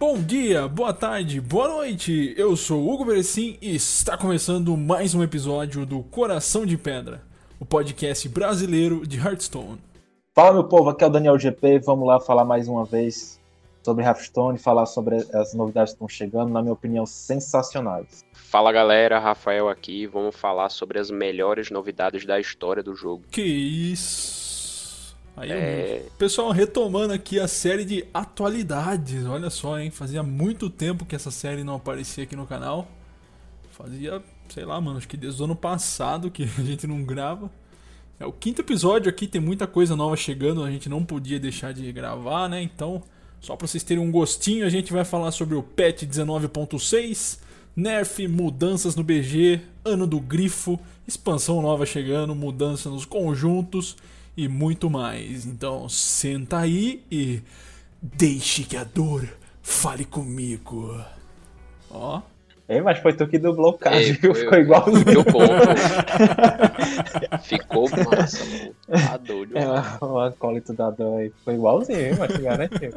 Bom dia, boa tarde, boa noite. Eu sou Hugo Berecim e está começando mais um episódio do Coração de Pedra, o podcast brasileiro de Hearthstone. Fala meu povo, aqui é o Daniel GP. Vamos lá falar mais uma vez sobre Hearthstone, falar sobre as novidades que estão chegando, na minha opinião, sensacionais. Fala galera, Rafael aqui. Vamos falar sobre as melhores novidades da história do jogo. Que isso! Aí, é... Pessoal, retomando aqui a série de atualidades. Olha só, hein? Fazia muito tempo que essa série não aparecia aqui no canal. Fazia, sei lá, mano, acho que desde o ano passado que a gente não grava. É o quinto episódio aqui, tem muita coisa nova chegando, a gente não podia deixar de gravar, né? Então, só para vocês terem um gostinho, a gente vai falar sobre o patch 19.6, nerf, mudanças no BG, ano do grifo, expansão nova chegando, mudança nos conjuntos e muito mais. Então senta aí e deixe que a dor fale comigo. Ó. É, mas foi tu que dublou o caso, Ei, viu? Ficou igualzinho. Ficou bom, Ficou massa, pô. Tá doido. É, o acólito da dor aí. Ficou igualzinho, mas te garantiu.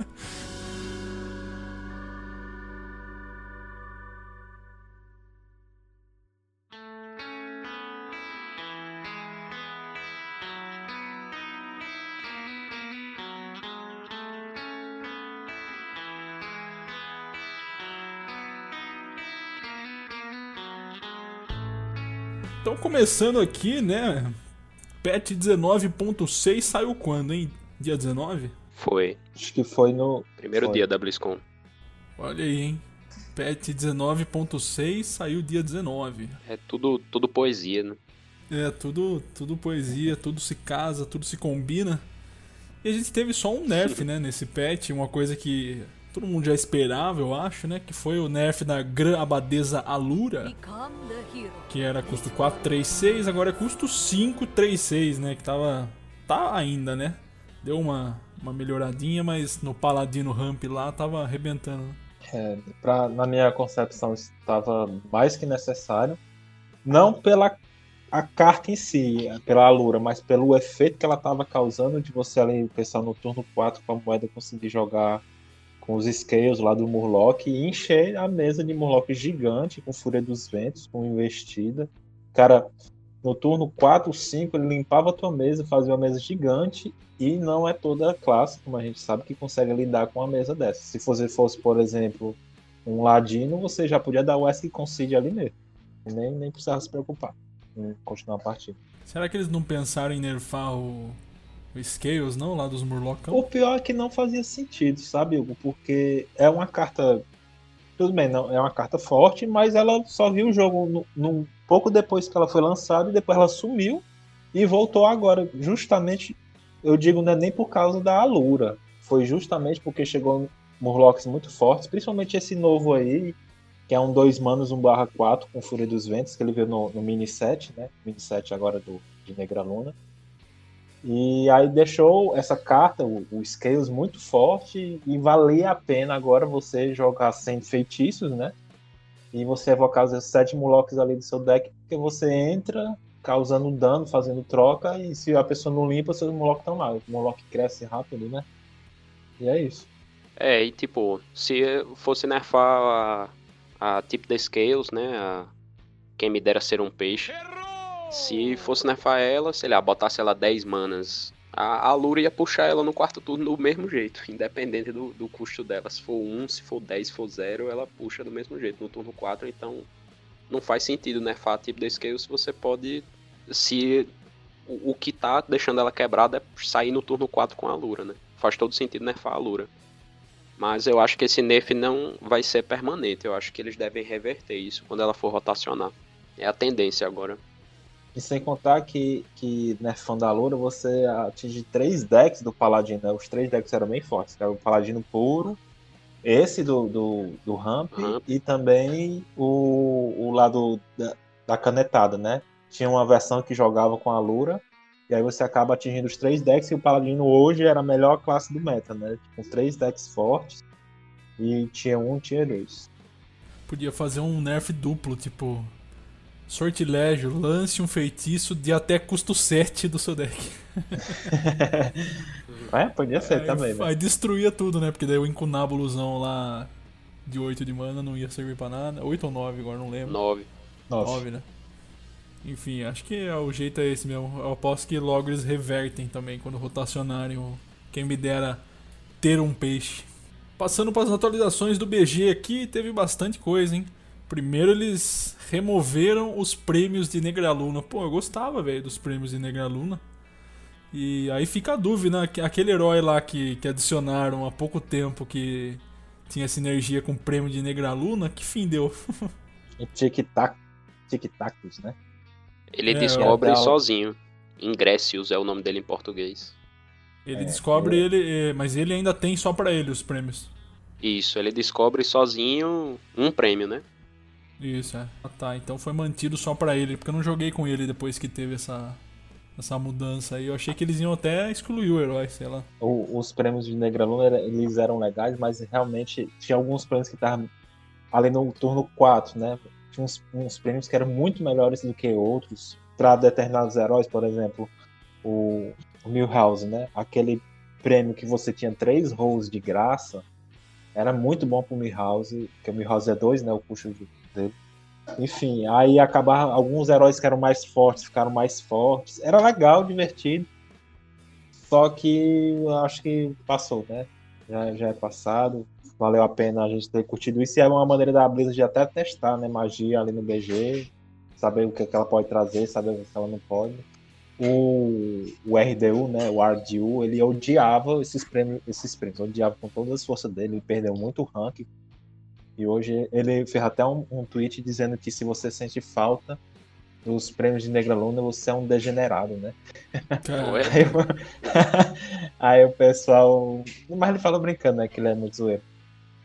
Começando aqui, né? Patch 19.6 saiu quando, hein? Dia 19? Foi. Acho que foi no. Primeiro foi. dia da BlizzCon. Olha aí, hein? Patch 19.6 saiu dia 19. É tudo, tudo poesia, né? É, tudo, tudo poesia, tudo se casa, tudo se combina. E a gente teve só um nerf, né, nesse patch, uma coisa que todo mundo já esperava, eu acho, né? Que foi o nerf da Gran Abadesa Alura. Que era custo 436, agora é custo 536, né? Que tava. Tá ainda, né? Deu uma, uma melhoradinha, mas no Paladino Ramp lá tava arrebentando. Né? É, pra, na minha concepção estava mais que necessário. Não pela a carta em si, pela Alura, mas pelo efeito que ela estava causando de você ali pensar no turno 4 com a moeda conseguir jogar com os scales lá do Murloc e encher a mesa de Murloc gigante com Fúria dos Ventos, com investida. Cara, no turno 4, 5, ele limpava a tua mesa, fazia uma mesa gigante e não é toda a classe, como a gente sabe, que consegue lidar com uma mesa dessa. Se você fosse, por exemplo, um Ladino, você já podia dar o Ask Concede ali mesmo. Nem, nem precisava se preocupar em continuar a partida. Será que eles não pensaram em nerfar o, o Scales, não? Lá dos Murlocão? O pior é que não fazia sentido, sabe, Hugo? Porque é uma carta. Tudo bem, não, é uma carta forte, mas ela só viu o jogo no, no, pouco depois que ela foi lançada e depois ela sumiu e voltou agora. Justamente, eu digo, não é nem por causa da Alura. Foi justamente porque chegou Murlocs muito fortes, principalmente esse novo aí, que é um 2 manos 1 barra 4 com Fúria dos Ventos, que ele veio no, no mini set, né? Mini set agora do, de Negra Luna. E aí deixou essa carta, o, o Scales, muito forte e valia a pena agora você jogar sem feitiços, né? E você evocar os sete Murlocs ali do seu deck, porque você entra causando dano, fazendo troca, e se a pessoa não limpa, seus Murlocs estão lá. O Murloc cresce rápido, né? E é isso. É, e tipo, se fosse nerfar a, a de Scales, né? A, quem me dera ser um peixe. Errou! Se fosse nerfar ela, sei lá, botasse ela 10 manas, a, a Lura ia puxar ela no quarto turno do mesmo jeito, independente do, do custo dela. Se for 1, se for 10, se for 0, ela puxa do mesmo jeito no turno 4, então não faz sentido nerfar tipo de scale se você pode. Se o, o, que tá deixando ela quebrada é sair no turno 4 com a Lura, né? Faz todo sentido nerfar a Lura. Mas eu acho que esse nerf não vai ser permanente. Eu acho que eles devem reverter isso quando ela for rotacionar. É a tendência agora. E sem contar que, que nerfando né, a Loura, você atinge três decks do Paladino. Né? Os três decks eram bem fortes. Era o Paladino puro, esse do, do, do Ramp, Ramp. e também o, o lado da, da, canetada, né? Tinha uma versão que jogava com a Lura, e aí você acaba atingindo os três decks, e o Paladino hoje era a melhor classe do meta, né? Com três decks fortes, e tinha um, tinha dois. Podia fazer um nerf duplo, tipo, Sortilégio, lance um feitiço de até custo 7 do seu deck. é, podia ser aí, também. Né? Aí destruía tudo, né? Porque daí o incunábulozão lá de 8 de mana não ia servir pra nada. 8 ou 9, agora não lembro. 9. 9, né? Enfim, acho que é, o jeito é esse mesmo. Eu aposto que logo eles revertem também quando rotacionarem o. Quem me dera ter um peixe. Passando para as atualizações do BG aqui, teve bastante coisa, hein? Primeiro eles removeram os prêmios de Negraluna. Pô, eu gostava, velho, dos prêmios de Negraluna. E aí fica a dúvida, né? Aquele herói lá que, que adicionaram há pouco tempo que tinha sinergia com o prêmio de Negraluna, que fim deu? Tic-tac, tic-tacos, né? Ele é, descobre é sozinho. Ingressius é o nome dele em português. Ele é, descobre é. ele, é, mas ele ainda tem só para ele os prêmios. Isso, ele descobre sozinho um prêmio, né? Isso, é. Ah, tá, então foi mantido só para ele, porque eu não joguei com ele depois que teve essa essa mudança aí. Eu achei que eles iam até excluir o herói, sei lá. O, os prêmios de Negraluna, eles eram legais, mas realmente tinha alguns prêmios que estavam ali no turno 4, né? Tinha uns, uns prêmios que eram muito melhores do que outros para determinados heróis, por exemplo, o, o Milhouse, né? Aquele prêmio que você tinha três rolls de graça, era muito bom pro Milhouse, que o Milhouse é dois, né? O custo dele. Enfim, aí acabar alguns heróis que eram mais fortes ficaram mais fortes. Era legal, divertido. Só que acho que passou, né? Já, já é passado. Valeu a pena a gente ter curtido isso. E é uma maneira da Blizzard de até testar, né? Magia ali no BG. Saber o que, é que ela pode trazer, saber o que ela não pode. O, o RDU, né? O RDU, ele odiava esses prêmios, esses prêmios. Odiava com todas as forças dele. Ele perdeu muito rank e hoje ele fez até um, um tweet dizendo que se você sente falta dos prêmios de Negra Luna, você é um degenerado, né? aí, aí, o pessoal. Mas ele falou brincando, né? Que ele é muito zoeiro.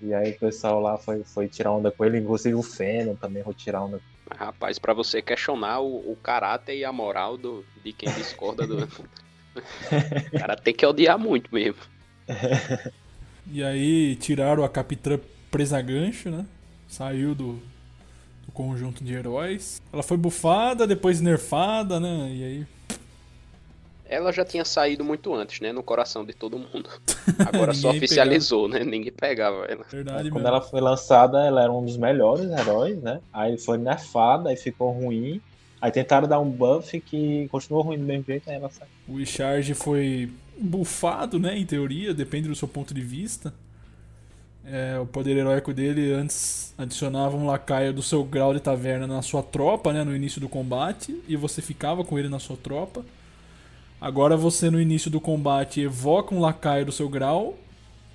E aí o pessoal lá foi, foi tirar onda com ele, inclusive o Feno também foi tirar onda. Rapaz, para você questionar o, o, caráter e a moral do, de quem discorda do. o cara tem que odiar muito mesmo. E aí tiraram a Capitã presa a gancho, né? Saiu do, do conjunto de heróis. Ela foi bufada, depois nerfada, né? E aí ela já tinha saído muito antes, né? No coração de todo mundo. Agora só oficializou, pegava. né? Ninguém pegava ela. Verdade Quando mesmo. ela foi lançada, ela era um dos melhores heróis, né? Aí foi nerfada, aí ficou ruim. Aí tentaram dar um buff que continuou ruim do mesmo jeito, aí ela saiu. O Charge foi bufado, né? Em teoria, depende do seu ponto de vista. É, o poder heróico dele antes adicionava um lacaio do seu grau de taverna na sua tropa, né, no início do combate, e você ficava com ele na sua tropa. Agora você no início do combate evoca um lacaio do seu grau,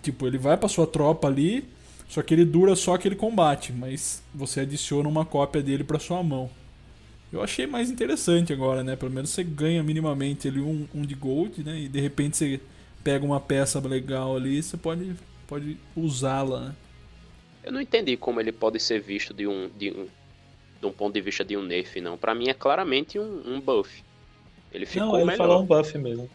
tipo, ele vai para sua tropa ali, só que ele dura só aquele combate, mas você adiciona uma cópia dele para sua mão. Eu achei mais interessante agora, né? Pelo menos você ganha minimamente ali um, um de gold, né? E de repente você pega uma peça legal ali, você pode pode usá-la, né? Eu não entendi como ele pode ser visto de um, de um, de um ponto de vista de um nerf, não. Para mim é claramente um, um, buff. Ele ficou não, ele melhor. falou um buff mesmo.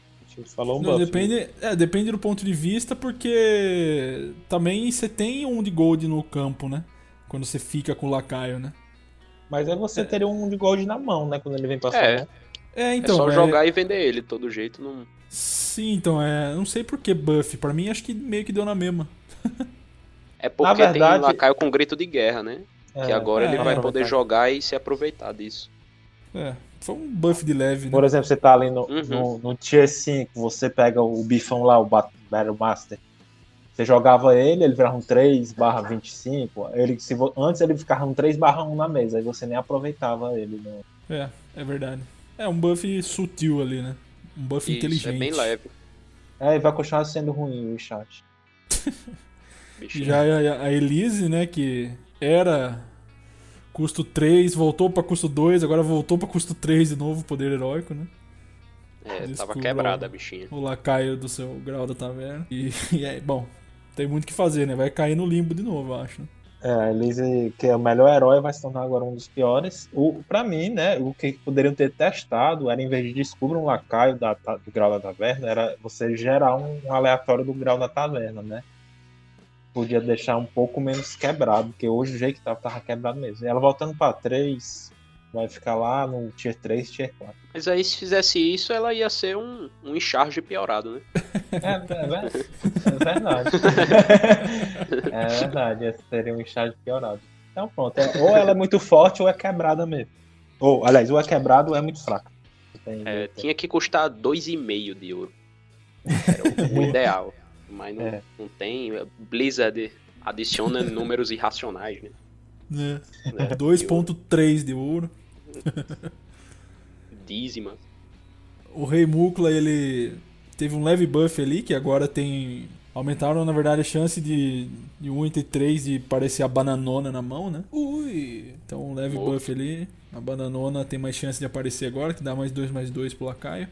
falou um não, buff. Depende, é, depende do ponto de vista, porque também você tem um de gold no campo, né? Quando você fica com o lacaio, né? Mas aí você é. teria um de gold na mão, né? Quando ele vem passar. É. É, então. É só é... jogar e vender ele, todo jeito não. Sim, então, é. Não sei por que buff. Pra mim, acho que meio que deu na mesma. é porque verdade... tem um lacaio com grito de guerra, né? É, que agora é, ele vai poder jogar e se aproveitar disso. É, foi um buff de leve, né? Por exemplo, você tá ali no, uhum. no, no Tier 5, você pega o bifão lá, o Battle Master. Você jogava ele, ele virava um 3 barra 25. Ele, se, antes ele ficava um 3 barra 1 na mesa, aí você nem aproveitava ele. Né? É, é verdade. É um buff sutil ali, né? Um buff Isso, inteligente. É bem leve. É, e vai continuar sendo ruim o chat. Já a Elise, né, que era custo 3, voltou pra custo 2, agora voltou pra custo 3 de novo, poder heróico, né? É, Desculpa, tava quebrada a bichinha. O lacaio do seu grau da taverna. E, e é, bom, tem muito o que fazer, né? Vai cair no limbo de novo, eu acho. É, Elise, que é o melhor herói, vai se tornar agora um dos piores. O, pra mim, né, o que poderiam ter testado era, em vez de descobrir um lacaio da, do grau da taverna, era você gerar um aleatório do grau da taverna, né? Podia deixar um pouco menos quebrado, porque hoje o jeito que tava, tava quebrado mesmo. E ela voltando pra 3, Vai ficar lá no Tier 3, Tier 4. Mas aí se fizesse isso, ela ia ser um, um encharge piorado, né? É, é, é verdade. é verdade, seria um encharge piorado. Então pronto, é, ou ela é muito forte ou é quebrada mesmo. Ou, aliás, ou é quebrado ou é muito fraca. É, tinha que custar 2,5 de ouro. Era o, o ideal. Mas não, é. não tem. Blizzard adiciona números irracionais, né? É. é 2.3 de ouro. Dízima. O Rei Mukla, ele teve um leve buff ali, que agora tem. Aumentaram, na verdade, a chance de, de 1 entre 3 de parecer a bananona na mão, né? Ui! Então, um leve buff ali. A bananona tem mais chance de aparecer agora, que dá mais 2 mais 2 pro lacaio.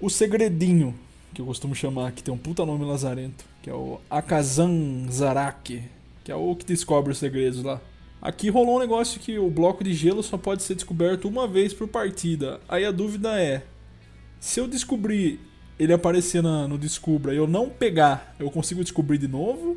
O segredinho, que eu costumo chamar, que tem um puta nome lazarento, que é o Akazan Zarak, que é o que descobre os segredos lá. Aqui rolou um negócio que o bloco de gelo só pode ser descoberto uma vez por partida. Aí a dúvida é: se eu descobrir ele aparecer na, no Descubra e eu não pegar, eu consigo descobrir de novo?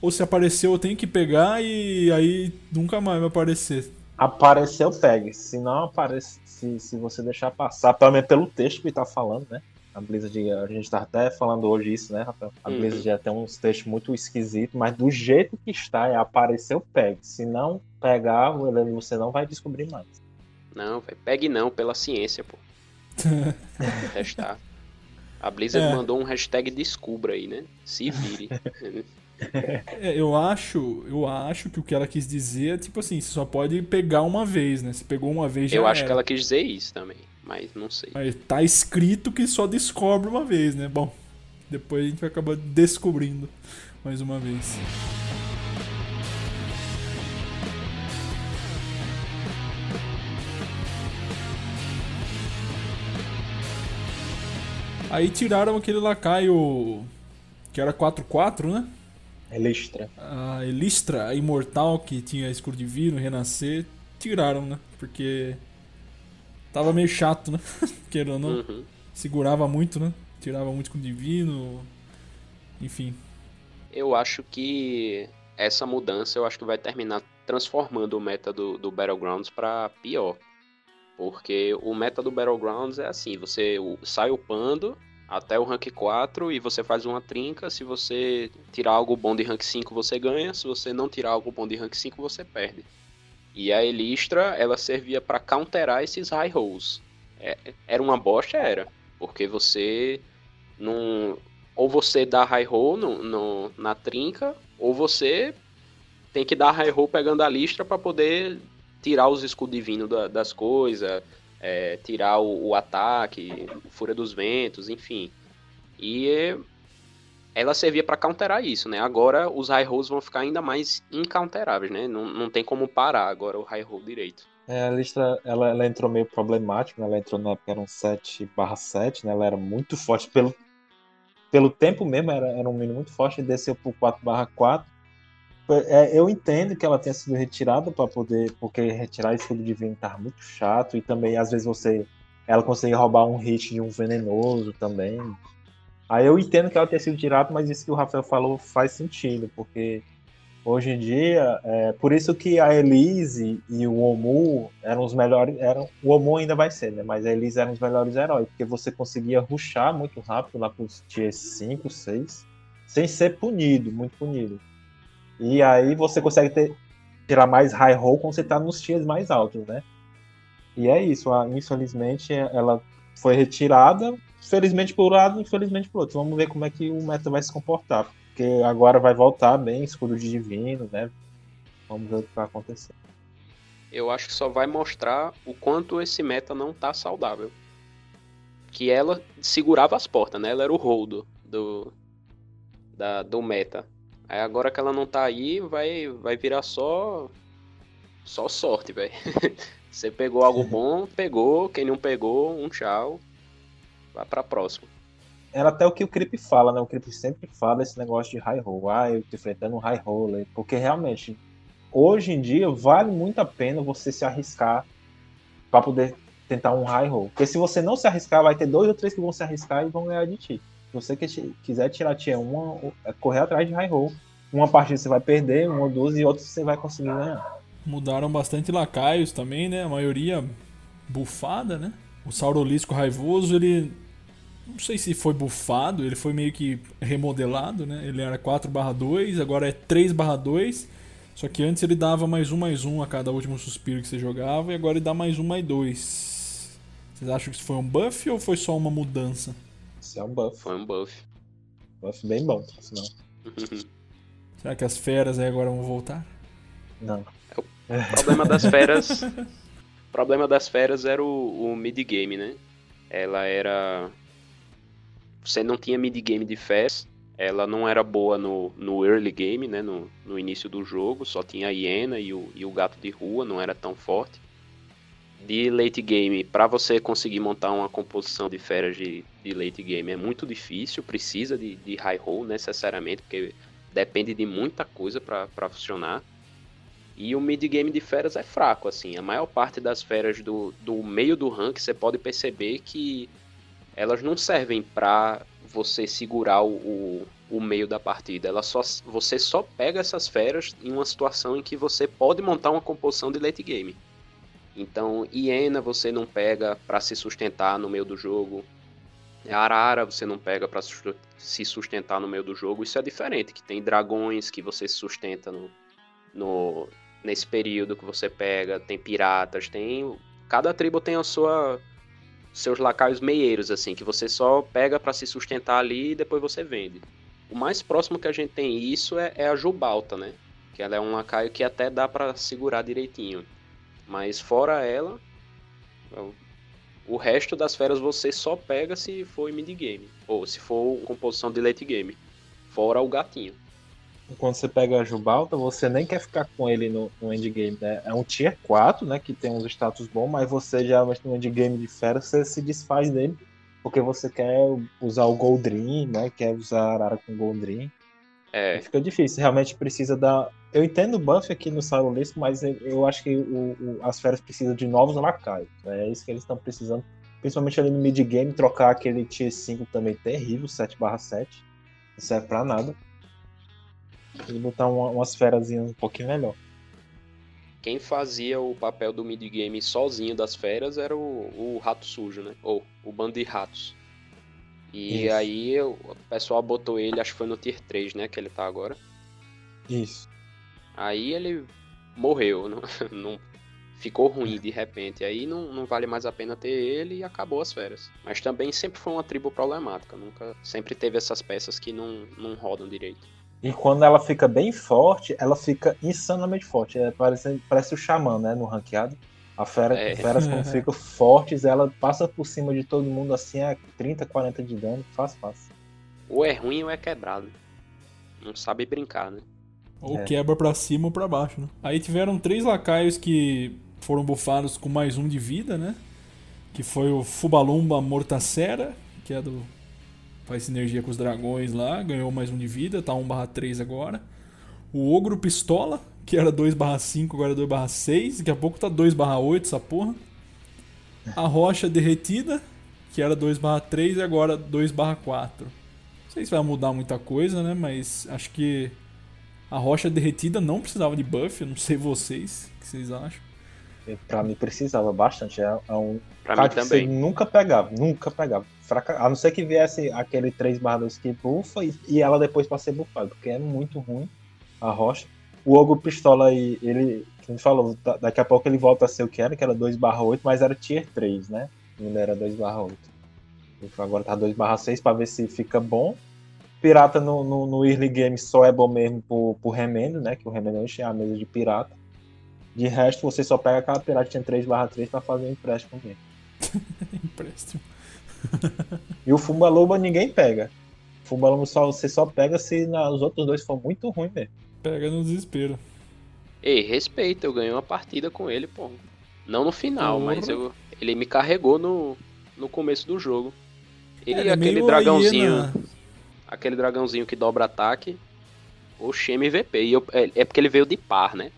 Ou se apareceu eu tenho que pegar e aí nunca mais vai aparecer? Apareceu, pegue. Se não aparece, se, se você deixar passar, pelo menos pelo texto que tá falando, né? A Blizzard, a gente tá até falando hoje isso, né, Rafael? A uhum. Blizzard já tem uns textos muito esquisitos, mas do jeito que está, é apareceu, pegue. Se não pegar, você não vai descobrir mais. Não, véio, pegue não, pela ciência, pô. testar. A Blizzard é. mandou um hashtag descubra aí, né? Se vire. É, eu acho, eu acho que o que ela quis dizer é tipo assim, você só pode pegar uma vez, né? Se pegou uma vez já Eu acho era. que ela quis dizer isso também, mas não sei. Mas tá escrito que só descobre uma vez, né? Bom, depois a gente vai acabar descobrindo mais uma vez. Aí tiraram aquele lacaio que era 4-4, né? Elistra. A Elistra, a imortal que tinha escudo divino, renascer, tiraram, né? Porque tava meio chato, né? Querendo não. Uhum. Segurava muito, né? Tirava muito com o divino. Enfim. Eu acho que essa mudança eu acho que vai terminar transformando o meta do, do Battlegrounds para pior. Porque o meta do Battlegrounds é assim, você sai upando até o rank 4 e você faz uma trinca. Se você tirar algo bom de rank 5, você ganha. Se você não tirar algo bom de rank 5, você perde. E a Elistra, ela servia para counterar esses high rolls. É, era uma bosta, era. Porque você não. Ou você dá high roll no, no, na trinca, ou você tem que dar high roll pegando a listra para poder tirar os escudos divinos da, das coisas, é, tirar o, o, ataque, fúria dos ventos, enfim. E ela servia para counterar isso, né? Agora os high rolls vão ficar ainda mais incounteráveis, né? Não, não tem como parar agora o high roll direito. É, a lista ela, ela entrou meio problemática, né? ela entrou na época era um 7 7, né? Ela era muito forte pelo, pelo tempo mesmo, era, era um menino muito forte, e desceu pro 4 4 é, eu entendo que ela tenha sido retirada para poder, porque retirar escudo divino tá muito chato e também às vezes você, ela consegue roubar um hit de um venenoso também. Aí eu entendo que ela tenha sido tirada, mas isso que o Rafael falou faz sentido, porque hoje em dia, é, por isso que a Elise e o Omu eram os melhores, eram, o Omu ainda vai ser, né? Mas a Elise eram os melhores heróis, porque você conseguia ruxar muito rápido lá pros tier 5, 6, sem ser punido, muito punido. E aí você consegue ter, tirar mais high roll quando você está nos tiers mais altos, né? E é isso, infelizmente ela foi retirada, felizmente por um lado, infelizmente por outro. Vamos ver como é que o meta vai se comportar, porque agora vai voltar bem, escudo de divino, né? Vamos ver o que vai acontecer. Eu acho que só vai mostrar o quanto esse meta não tá saudável. Que ela segurava as portas, né? Ela era o hold do, da, do meta. Aí agora que ela não tá aí, vai, vai virar só. Só sorte, velho. Você pegou algo bom, pegou. Quem não pegou, um tchau. Vai pra próxima. Era até o que o Creep fala, né? O Creep sempre fala esse negócio de high roll. Ah, eu tô enfrentando um high roller. Porque realmente, hoje em dia, vale muito a pena você se arriscar para poder tentar um high roll. Porque se você não se arriscar, vai ter dois ou três que vão se arriscar e vão ganhar de ti. Se você quiser tirar tier 1, é correr atrás de high roll. Uma partida você vai perder, uma ou duas, e outra você vai conseguir ganhar. Mudaram bastante lacaios também, né? A maioria bufada, né? O Saurolisco Raivoso, ele. Não sei se foi bufado, ele foi meio que remodelado, né? Ele era 4/2, agora é 3/2. Só que antes ele dava mais um, mais um a cada último suspiro que você jogava, e agora ele dá mais um, mais dois. Vocês acham que isso foi um buff ou foi só uma mudança? Isso é um buff. Foi um buff. Buff bem bom, senão. Será que as feras aí agora vão voltar? Não. O problema das feras. o problema das feras era o, o mid-game, né? Ela era. Você não tinha mid-game de feras. Ela não era boa no, no early game, né? No, no início do jogo. Só tinha a hiena e o, e o gato de rua, não era tão forte. De late game, para você conseguir montar uma composição de feras de, de late game é muito difícil. Precisa de, de high roll necessariamente, porque depende de muita coisa para funcionar. E o mid-game de feras é fraco, assim. A maior parte das feras do, do meio do rank, você pode perceber que elas não servem para você segurar o, o, meio da partida. Ela só, você só pega essas feras em uma situação em que você pode montar uma composição de late game. Então, hiena você não pega para se sustentar no meio do jogo. Arara você não pega para se sustentar no meio do jogo. Isso é diferente, que tem dragões que você se sustenta no, no, nesse período que você pega, tem piratas, tem cada tribo tem a sua seus lacaios meieiros assim, que você só pega para se sustentar ali e depois você vende. O mais próximo que a gente tem isso é, é a Jubalta, né? Que ela é um lacaio que até dá para segurar direitinho. Mas fora ela, o resto das feras você só pega se for mid game ou se for composição de late game. Fora o gatinho quando você pega a Jubalta, você nem quer ficar com ele no, no endgame, né? É um tier 4, né? Que tem uns status bons, mas você já no endgame de fera, você se desfaz dele. Porque você quer usar o Goldrin, né? Quer usar a Arara com Goldrin. É. Fica difícil, realmente precisa dar. Eu entendo o buff aqui no Sarolisco, mas eu acho que o, o, as feras precisam de novos lacaios. Né? É isso que eles estão precisando. Principalmente ali no mid-game, trocar aquele tier 5 também terrível, 7/7. Não serve pra nada e botar uma, umas ferazinhas um pouquinho melhor. Quem fazia o papel do mid-game sozinho das feras era o, o Rato Sujo, né? Ou o bando de ratos. E Isso. aí o pessoal botou ele, acho que foi no Tier 3, né? Que ele tá agora. Isso. Aí ele morreu, não, não ficou ruim de repente. Aí não, não vale mais a pena ter ele e acabou as férias. Mas também sempre foi uma tribo problemática. Nunca sempre teve essas peças que não, não rodam direito. E quando ela fica bem forte, ela fica insanamente forte. É, parece, parece o Xamã, né? No ranqueado. A fera, é. feras quando ficam fortes, ela passa por cima de todo mundo assim a 30, 40 de dano, fácil, fácil. Ou é ruim ou é quebrado. Não sabe brincar, né? Ou é. quebra pra cima ou pra baixo, né? Aí tiveram três lacaios que foram bufados com mais um de vida, né? Que foi o Fubalumba Mortacera, que é do faz sinergia com os dragões lá, ganhou mais um de vida, tá 1/3 agora. O Ogro Pistola, que era 2/5, agora é 2/6, daqui a pouco tá 2/8 essa porra. A Rocha Derretida, que era 2/3 e agora 2/4. Não sei se vai mudar muita coisa, né, mas acho que a Rocha Derretida não precisava de buff, não sei vocês, o que vocês acham? Pra mim precisava bastante, é, é um pra mim também. nunca pegava, nunca pegava fraca... a não ser que viesse aquele 3 2 que bufa e, e, ela depois pra ser bufada, porque é muito ruim a rocha. O Ogro Pistola aí, ele, que a gente falou, daqui a pouco ele volta a ser o que era, que era 2 8, mas era tier 3, né? Ainda era 2 8. Então agora tá 2 6 pra ver se fica bom. Pirata no, no, no, early game só é bom mesmo pro, pro remendo, né? Que o remendo é a mesa de pirata. De resto, você só pega aquela pirata que tinha 3 3 pra fazer um empréstimo mesmo. empréstimo e o Fumba ninguém pega. Fumba só, você só pega se na, os outros dois for muito ruim mesmo. Pega no desespero. Ei, respeita, eu ganhei uma partida com ele, pô. Não no final, Porra. mas eu, ele me carregou no, no começo do jogo. Ele é, aquele dragãozinho. Aquele dragãozinho que dobra ataque. Oxe, MVP. E eu, é, é porque ele veio de par, né?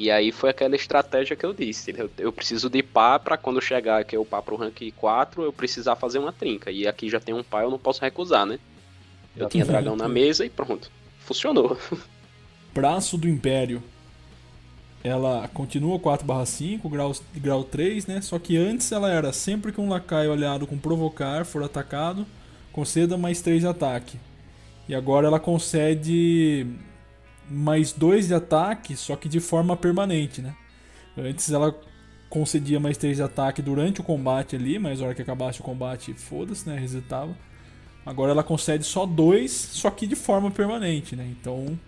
E aí foi aquela estratégia que eu disse. Eu, eu preciso de pá para quando chegar aqui o pá pro rank 4, eu precisar fazer uma trinca. E aqui já tem um pá, eu não posso recusar, né? Eu tinha dragão na mesa e pronto. Funcionou. Braço do Império. ela continua 4/5, grau, grau 3, né? Só que antes ela era sempre que um lacaio aliado com provocar for atacado, conceda mais 3 de ataque. E agora ela concede mais 2 de ataque, só que de forma permanente, né? Antes ela concedia mais 3 de ataque durante o combate ali, mas na hora que acabasse o combate, foda-se, né? Resetava. Agora ela concede só 2, só que de forma permanente, né? Então,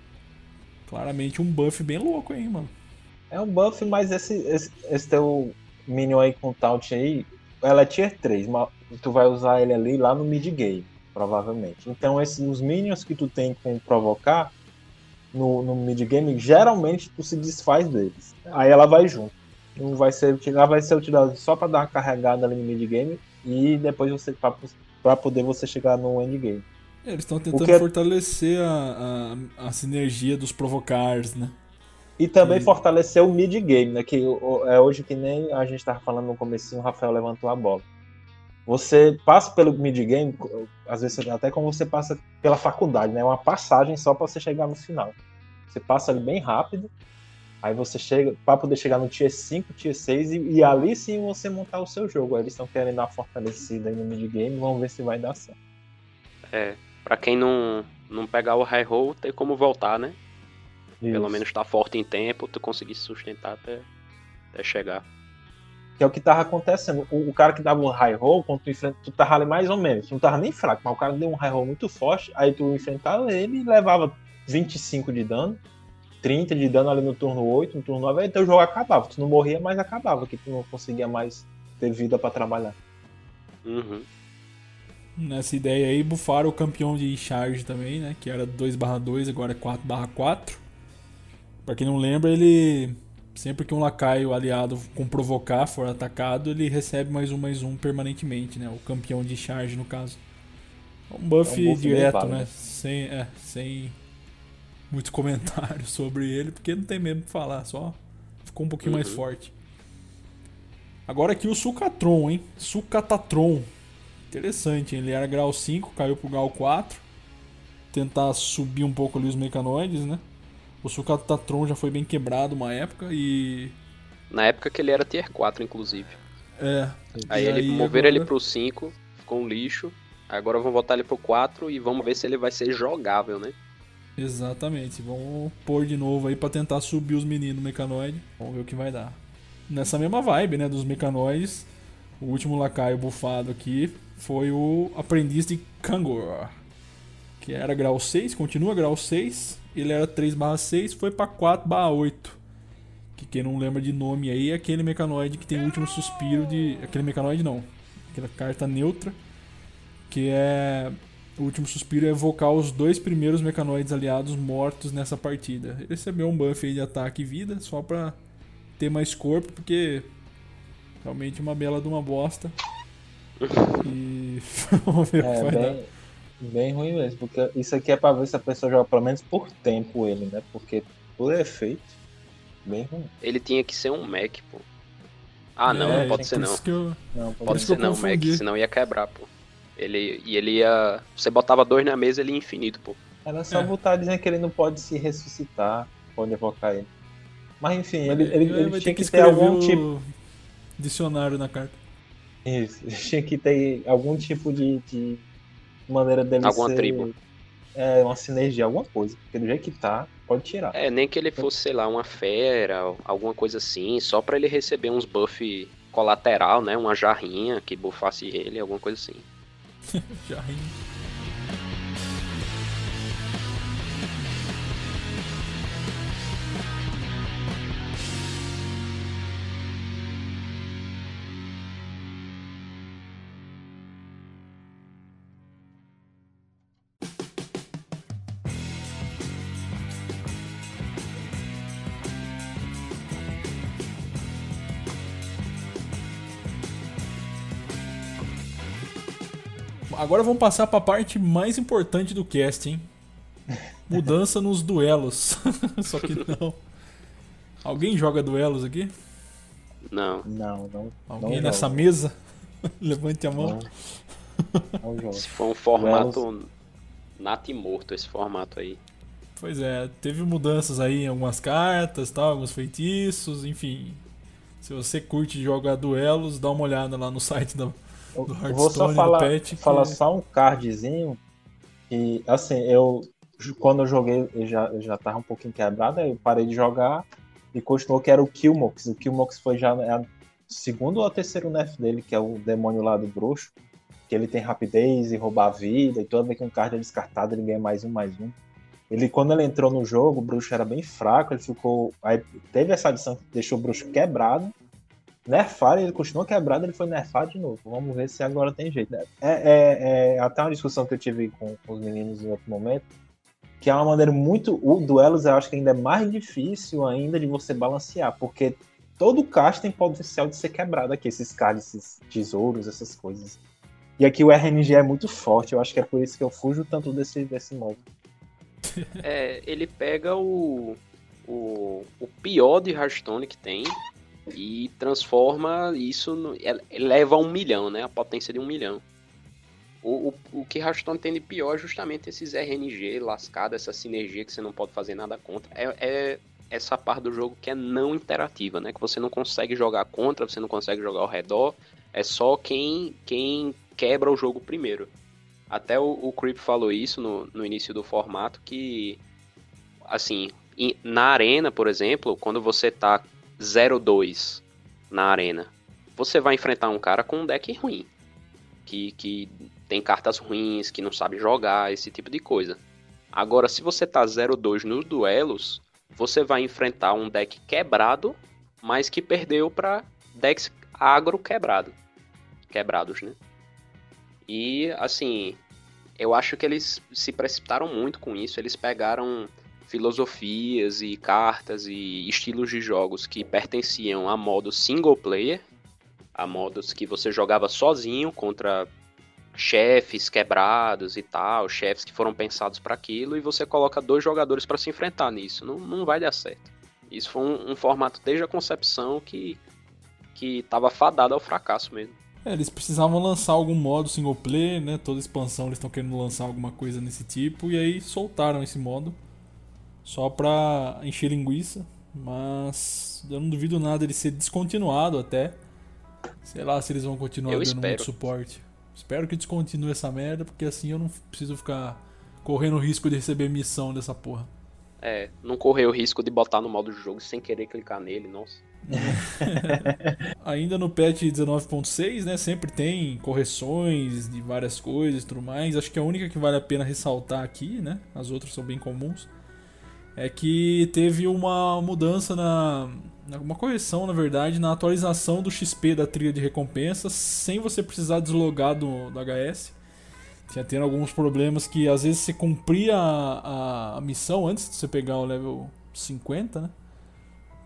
claramente um buff bem louco aí, mano. É um buff, mas esse, esse, esse teu Minion aí com Taunt aí, ela é tier 3, mas tu vai usar ele ali lá no mid game, provavelmente. Então esses, os Minions que tu tem com provocar no, no mid game, geralmente tu se desfaz deles. Aí ela vai junto. Não vai ser, ela vai ser utilizada só para dar uma carregada ali no mid game e depois você para poder você chegar no endgame. É, eles estão tentando é fortalecer a, a, a, sinergia dos provocars, né? E também e... fortalecer o mid-game, né? Que é hoje que nem a gente estava falando no começo, o Rafael levantou a bola. Você passa pelo mid-game, às vezes até como você passa pela faculdade, né? É uma passagem só para você chegar no final. Você passa ali bem rápido, aí você chega para poder chegar no tier 5, tier 6 e, e, ali sim você montar o seu jogo. Aí eles estão querendo dar uma fortalecida aí no mid-game, vamos ver se vai dar certo. É, para quem não, não pegar o high roll, tem como voltar, né? Isso. Pelo menos tá forte em tempo, tu conseguir se sustentar até, até chegar. Que é o que tava acontecendo. O, o cara que dava um high roll, quando tu enfrenta, tu tava ali mais ou menos. Tu não tava nem fraco, mas o cara deu um high roll muito forte, aí tu enfrentava ele e levava 25 de dano, 30 de dano ali no turno 8, no turno 9, aí teu jogo acabava. Tu não morria, mas acabava, que tu não conseguia mais ter vida para trabalhar. Uhum. Nessa ideia aí, bufaram o campeão de charge também, né? Que era 2/2, agora é 4/4. Pra quem não lembra, ele. Sempre que um lacaio aliado com provocar for atacado, ele recebe mais um mais um permanentemente, né? O campeão de charge, no caso. É um buff, é um buff direto, né? Sem, é, sem muitos comentários sobre ele, porque não tem mesmo o que falar, só ficou um pouquinho uhum. mais forte. Agora aqui o Sucatron, hein? Sucatatron. Interessante, hein? ele era grau 5, caiu pro grau 4. Tentar subir um pouco ali os mecanoides, né? O Sucatatron já foi bem quebrado uma época e. Na época que ele era tier 4, inclusive. É. Aí, ele moveram agora... ele pro 5, ficou um lixo. Agora vão botar ele pro 4 e vamos ver se ele vai ser jogável, né? Exatamente. Vamos pôr de novo aí para tentar subir os meninos mecanoide. Vamos ver o que vai dar. Nessa mesma vibe, né, dos mecanoides, o último lacaio bufado aqui foi o aprendiz de Kangor, que era grau 6, continua grau 6, ele era 3/6, foi para 4/8. Que quem não lembra de nome aí é aquele mecanoide que tem o último suspiro de. Aquele mecanoide não. Aquela carta neutra. Que é. O último suspiro é evocar os dois primeiros mecanoides aliados mortos nessa partida. Ele recebeu um buff aí de ataque e vida, só pra ter mais corpo, porque realmente uma bela de uma bosta. E vamos ver é, o que vai bem, dar. Bem ruim mesmo, porque isso aqui é pra ver se a pessoa joga pelo menos por tempo ele, né? Porque por efeito, bem ruim. Ele tinha que ser um Mac, pô. Ah, não, é, não pode ser não. Eu... não. pode, ser não, Mac, senão ia quebrar, pô. Ele, e ele ia. Você botava dois na mesa, ele ia infinito, pô. Era só é. botar dizendo que ele não pode se ressuscitar, pode evocar ele. Mas enfim, ele, ele, ele, ele tinha que, que ter algum tipo. Dicionário na carta. Isso, tinha que ter algum tipo de, de maneira dele Alguma ser... tribo. É, uma sinergia, alguma coisa. Porque do jeito que tá, pode tirar. É, nem que ele fosse, sei lá, uma fera, alguma coisa assim, só para ele receber uns buff colateral, né? Uma jarrinha que buffasse ele, alguma coisa assim. jarrinha. Agora vamos passar para a parte mais importante do cast, hein? Mudança nos duelos. Só que não. Alguém joga duelos aqui? Não. Não, não. Alguém não nessa joga. mesa? Levante a mão. Não. não Se for um formato duelos. nato e morto esse formato aí. Pois é, teve mudanças aí em algumas cartas, tal, alguns feitiços, enfim. Se você curte jogar duelos, dá uma olhada lá no site do, Hearthstone, vou só falar, falar só um cardzinho que, assim, eu quando eu joguei, eu já, eu já tava um pouquinho quebrado, aí eu parei de jogar e continuou que era o Killmox. O Killmox foi já é a segundo ou terceiro nerf dele, que é o demônio lá do bruxo, que ele tem rapidez e roubar a vida, e toda vez que um card é descartado, ele ganha mais um, mais um. Ele, quando ele entrou no jogo, o bruxo era bem fraco, ele ficou. Aí teve essa adição que deixou o bruxo quebrado. Nerfaram, ele continuou quebrado, ele foi nerfado de novo. Vamos ver se agora tem jeito. Né? É, é, é, até uma discussão que eu tive com, com os meninos em outro momento, que é uma maneira muito. O duelos eu acho que ainda é mais difícil ainda de você balancear, porque todo cast tem potencial de ser quebrado aqui, esses esses tesouros, essas coisas. E aqui o RNG é muito forte, eu acho que é por isso que eu fujo tanto desse, desse modo. É, ele pega o, o, o pior de Hearthstone que tem e transforma isso, no, eleva a um milhão, né? A potência de um milhão. O, o, o que Hearthstone tem de pior é justamente esses RNG lascado, essa sinergia que você não pode fazer nada contra. É, é essa parte do jogo que é não interativa, né? Que você não consegue jogar contra, você não consegue jogar ao redor. É só quem, quem quebra o jogo primeiro. Até o, o Creep falou isso no, no início do formato, que, assim, na arena, por exemplo, quando você tá 0-2 na arena, você vai enfrentar um cara com um deck ruim, que, que tem cartas ruins, que não sabe jogar, esse tipo de coisa. Agora, se você tá 0-2 nos duelos, você vai enfrentar um deck quebrado, mas que perdeu para decks agro quebrado. Quebrados, né? E, assim, eu acho que eles se precipitaram muito com isso. Eles pegaram filosofias e cartas e estilos de jogos que pertenciam a modos single player, a modos que você jogava sozinho contra chefes quebrados e tal, chefes que foram pensados para aquilo, e você coloca dois jogadores para se enfrentar nisso. Não, não vai dar certo. Isso foi um, um formato desde a concepção que que estava fadado ao fracasso mesmo. É, eles precisavam lançar algum modo single player, né? Toda expansão eles estão querendo lançar alguma coisa nesse tipo e aí soltaram esse modo só pra encher linguiça, mas eu não duvido nada de ser descontinuado até. Sei lá se eles vão continuar eu dando espero. muito suporte. Espero que descontinue essa merda, porque assim eu não preciso ficar correndo o risco de receber missão dessa porra. É, não correr o risco de botar no modo de jogo sem querer clicar nele, nossa. Ainda no patch 19.6, né, sempre tem correções de várias coisas e tudo mais. Acho que a única que vale a pena ressaltar aqui, né, as outras são bem comuns, é que teve uma mudança na uma correção, na verdade, na atualização do XP da trilha de recompensas, sem você precisar deslogar do, do HS. Tinha tendo alguns problemas que às vezes você cumpria a, a, missão antes de você pegar o level 50, né?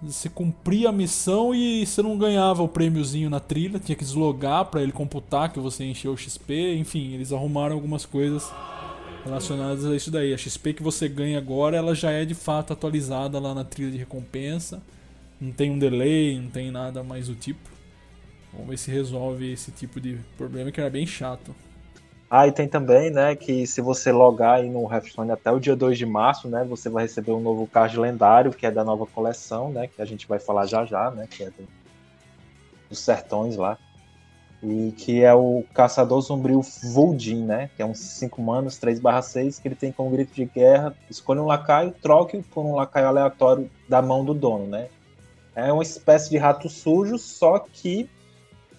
Você cumpria a missão e você não ganhava o prêmiozinho na trilha, tinha que deslogar para ele computar que você encheu o XP, enfim, eles arrumaram algumas coisas relacionadas a isso daí. A XP que você ganha agora, ela já é de fato atualizada lá na trilha de recompensa. Não tem um delay, não tem nada mais do tipo. Vamos ver se resolve esse tipo de problema que era bem chato. Ah, e tem também, né, que se você logar aí no Hearthstone até o dia 2 de março, né, você vai receber um novo card lendário, que é da nova coleção, né, que a gente vai falar já já, né, que é do, dos sertões lá. E que é o Caçador Sombrio Voldin, né, que é uns 5 manos, 3 barra 6, que ele tem como grito de guerra, escolha um lacaio, troque por um lacaio aleatório da mão do dono, né. É uma espécie de rato sujo, só que...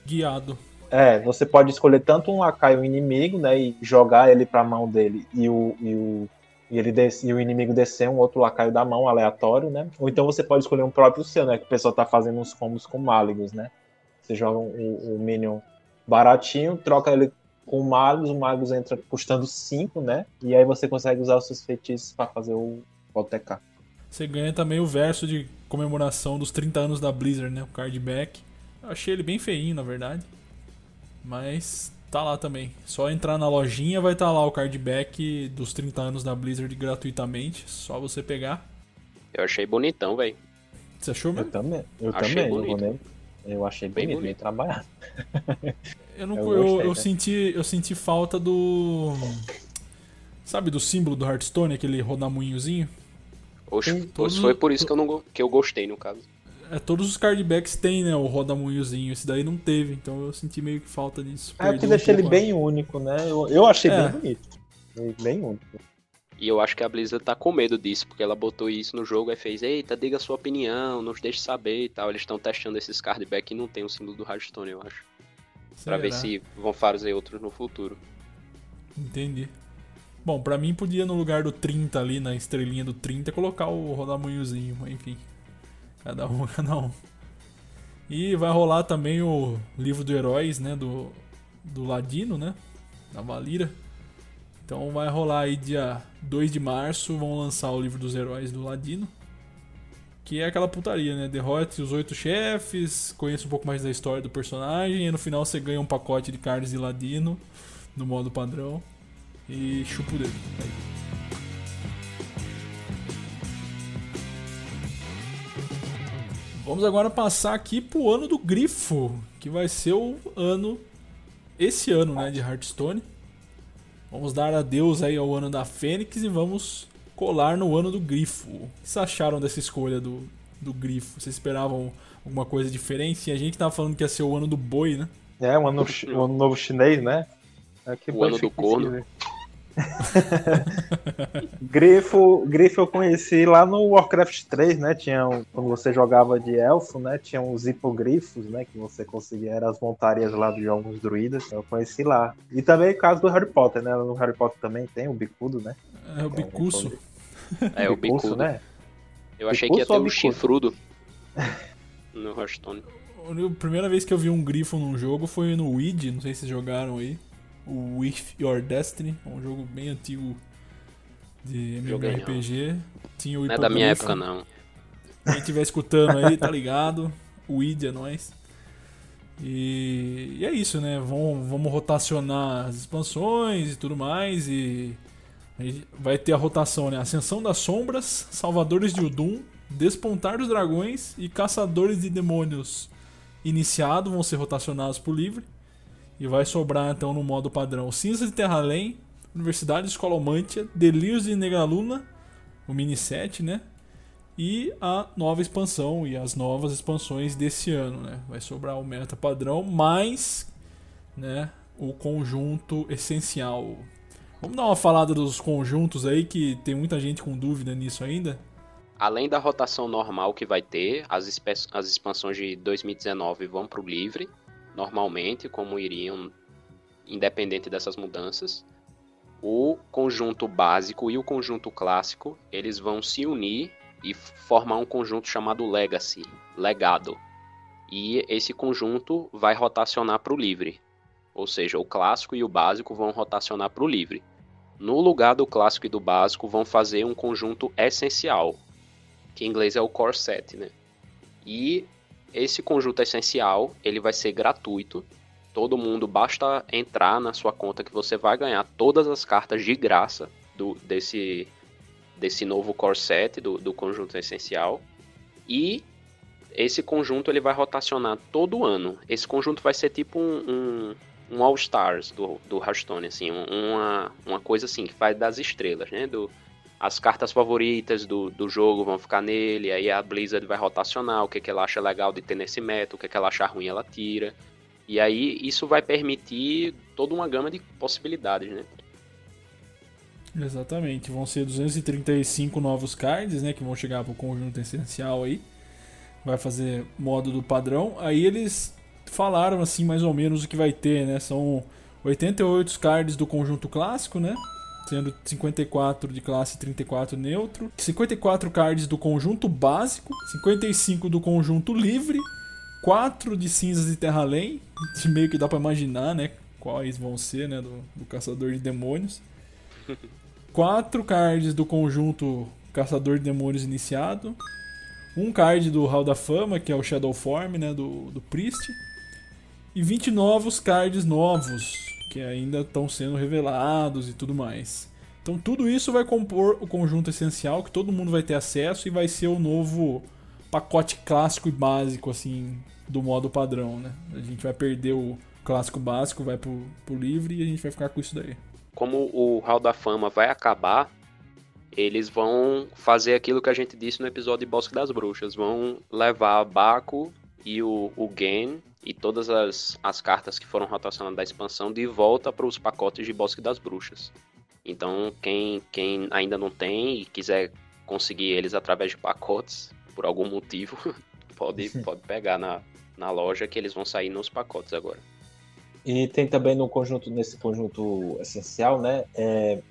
Guiado. É, você pode escolher tanto um lacaio inimigo, né, e jogar ele para a mão dele e o, e o e ele des, e o inimigo descer um outro lacaio da mão aleatório, né? Ou então você pode escolher um próprio seu, né, que o pessoal tá fazendo uns combos com Maligos, né? Você joga o, o Minion baratinho, troca ele com o Magus, o Magus entra custando 5, né? E aí você consegue usar os seus feitiços para fazer o, TK. Você ganha também o verso de comemoração dos 30 anos da Blizzard, né? O card back. Eu achei ele bem feinho, na verdade. Mas tá lá também. Só entrar na lojinha vai estar tá lá o card back dos 30 anos da Blizzard gratuitamente. Só você pegar. Eu achei bonitão, velho. Você achou mesmo? Eu também. Eu Achei também. bonito. Eu, eu achei Bem bonito, bem trabalhado. Eu, não, Eu eu, gostei, eu né? senti, eu senti falta do. Sabe do símbolo do Hearthstone, aquele rodamuinhozinho? Oxe, todos, foi por isso que eu, não, que eu gostei, no caso. É, todos os cardbacks tem, né? O rodamunhozinho. Esse daí não teve, então eu senti meio que falta disso. É, que deixa um ele bem único, né? Eu, eu achei é. bem bonito. Bem único. E eu acho que a Blizzard tá com medo disso, porque ela botou isso no jogo e fez, eita, diga a sua opinião, nos deixe saber e tal. Eles estão testando esses cardbacks e não tem o símbolo do Hearthstone, eu acho. Será? Pra ver se vão fazer outros no futuro. Entendi. Bom, pra mim podia no lugar do 30 ali, na estrelinha do 30, colocar o rodamunhozinho, enfim. Cada um, cada um. E vai rolar também o livro do Heróis, né? Do, do Ladino, né? Da Valira. Então vai rolar aí dia 2 de março, vão lançar o livro dos heróis do Ladino. Que é aquela putaria, né? Derrote os oito chefes, conheça um pouco mais da história do personagem, e no final você ganha um pacote de cards de Ladino no modo padrão e chupa o dedo. Aí. Vamos agora passar aqui pro ano do Grifo, que vai ser o ano esse ano, né, de Hearthstone. Vamos dar adeus aí ao ano da Fênix e vamos colar no ano do Grifo. O que vocês acharam dessa escolha do, do Grifo? Vocês esperavam alguma coisa diferente? E a gente tava falando que ia ser o ano do boi, né? É, o ano, o ano novo chinês, né? É o ano do corno. Grifo, Grifo eu conheci lá no Warcraft 3, né? Tinha um, quando você jogava de elfo, né? Tinha uns hipogrifos, né? Que você conseguia, eram as montarias lá de alguns druidas. Eu conheci lá. E também o caso do Harry Potter, né? No Harry Potter também tem o bicudo, né? É o bicuço. É, o bicudo, né? Eu achei que ia ter um chifrudo no Hearthstone. A primeira vez que eu vi um grifo num jogo foi no Weed, não sei se vocês jogaram aí o With Your Destiny, é um jogo bem antigo de MMORPG. Tinha o não é da minha época, não. Quem estiver escutando aí, tá ligado? O id é nóis. E, e, é isso, né? Vamos, vamos rotacionar as expansões e tudo mais. E vai ter a rotação, né? Ascensão das Sombras, Salvadores de Udum, Despontar dos Dragões e Caçadores de Demônios iniciado vão ser rotacionados por livre. E vai sobrar então no modo padrão Cinza de Terra Além, Universidade de Escolomantia, Delírios de Negraluna, o mini set, né? E a nova expansão e as novas expansões desse ano, né? Vai sobrar o meta padrão mais, né, o conjunto essencial. Vamos dar uma falada dos conjuntos aí que tem muita gente com dúvida nisso ainda. Além da rotação normal que vai ter, as, as expansões de 2019 vão para o livre normalmente, como iriam, independente dessas mudanças. O conjunto básico e o conjunto clássico, eles vão se unir e formar um conjunto chamado Legacy, legado. E esse conjunto vai rotacionar para o livre. Ou seja, o clássico e o básico vão rotacionar para o livre. No lugar do clássico e do básico, vão fazer um conjunto essencial, que em inglês é o core set, né? E esse conjunto essencial, ele vai ser gratuito. Todo mundo basta entrar na sua conta que você vai ganhar todas as cartas de graça do, desse, desse novo core set do, do conjunto essencial. E esse conjunto ele vai rotacionar todo ano. Esse conjunto vai ser tipo um, um, um All Stars do, do Hearthstone, assim, uma, uma coisa assim que faz das estrelas, né? Do, as cartas favoritas do, do jogo vão ficar nele, aí a Blizzard vai rotacionar o que, que ela acha legal de ter nesse meta, o que, que ela acha ruim ela tira. E aí isso vai permitir toda uma gama de possibilidades, né? Exatamente, vão ser 235 novos cards, né, que vão chegar para o conjunto essencial aí. Vai fazer modo do padrão. Aí eles falaram assim mais ou menos o que vai ter, né? São 88 cards do conjunto clássico, né? Sendo 54 de classe 34 neutro, 54 cards do conjunto básico, 55 do conjunto livre, 4 de cinzas de terra além, de meio que dá para imaginar, né, quais vão ser, né, do, do caçador de demônios. 4 cards do conjunto caçador de demônios iniciado, um card do Hall da Fama, que é o Shadow Form, né, do, do Priest, e 20 novos cards novos, que ainda estão sendo revelados e tudo mais. Então tudo isso vai compor o conjunto essencial que todo mundo vai ter acesso e vai ser o novo pacote clássico e básico assim do modo padrão, né? A gente vai perder o clássico básico, vai pro, pro livre e a gente vai ficar com isso daí. Como o Hall da Fama vai acabar, eles vão fazer aquilo que a gente disse no episódio de Bosque das Bruxas. Vão levar Baco e o, o Gen e todas as, as cartas que foram rotacionadas da expansão de volta para os pacotes de Bosque das Bruxas. Então, quem, quem ainda não tem e quiser conseguir eles através de pacotes, por algum motivo, pode, pode pegar na, na loja que eles vão sair nos pacotes agora. E tem também no conjunto, nesse conjunto essencial, né? É,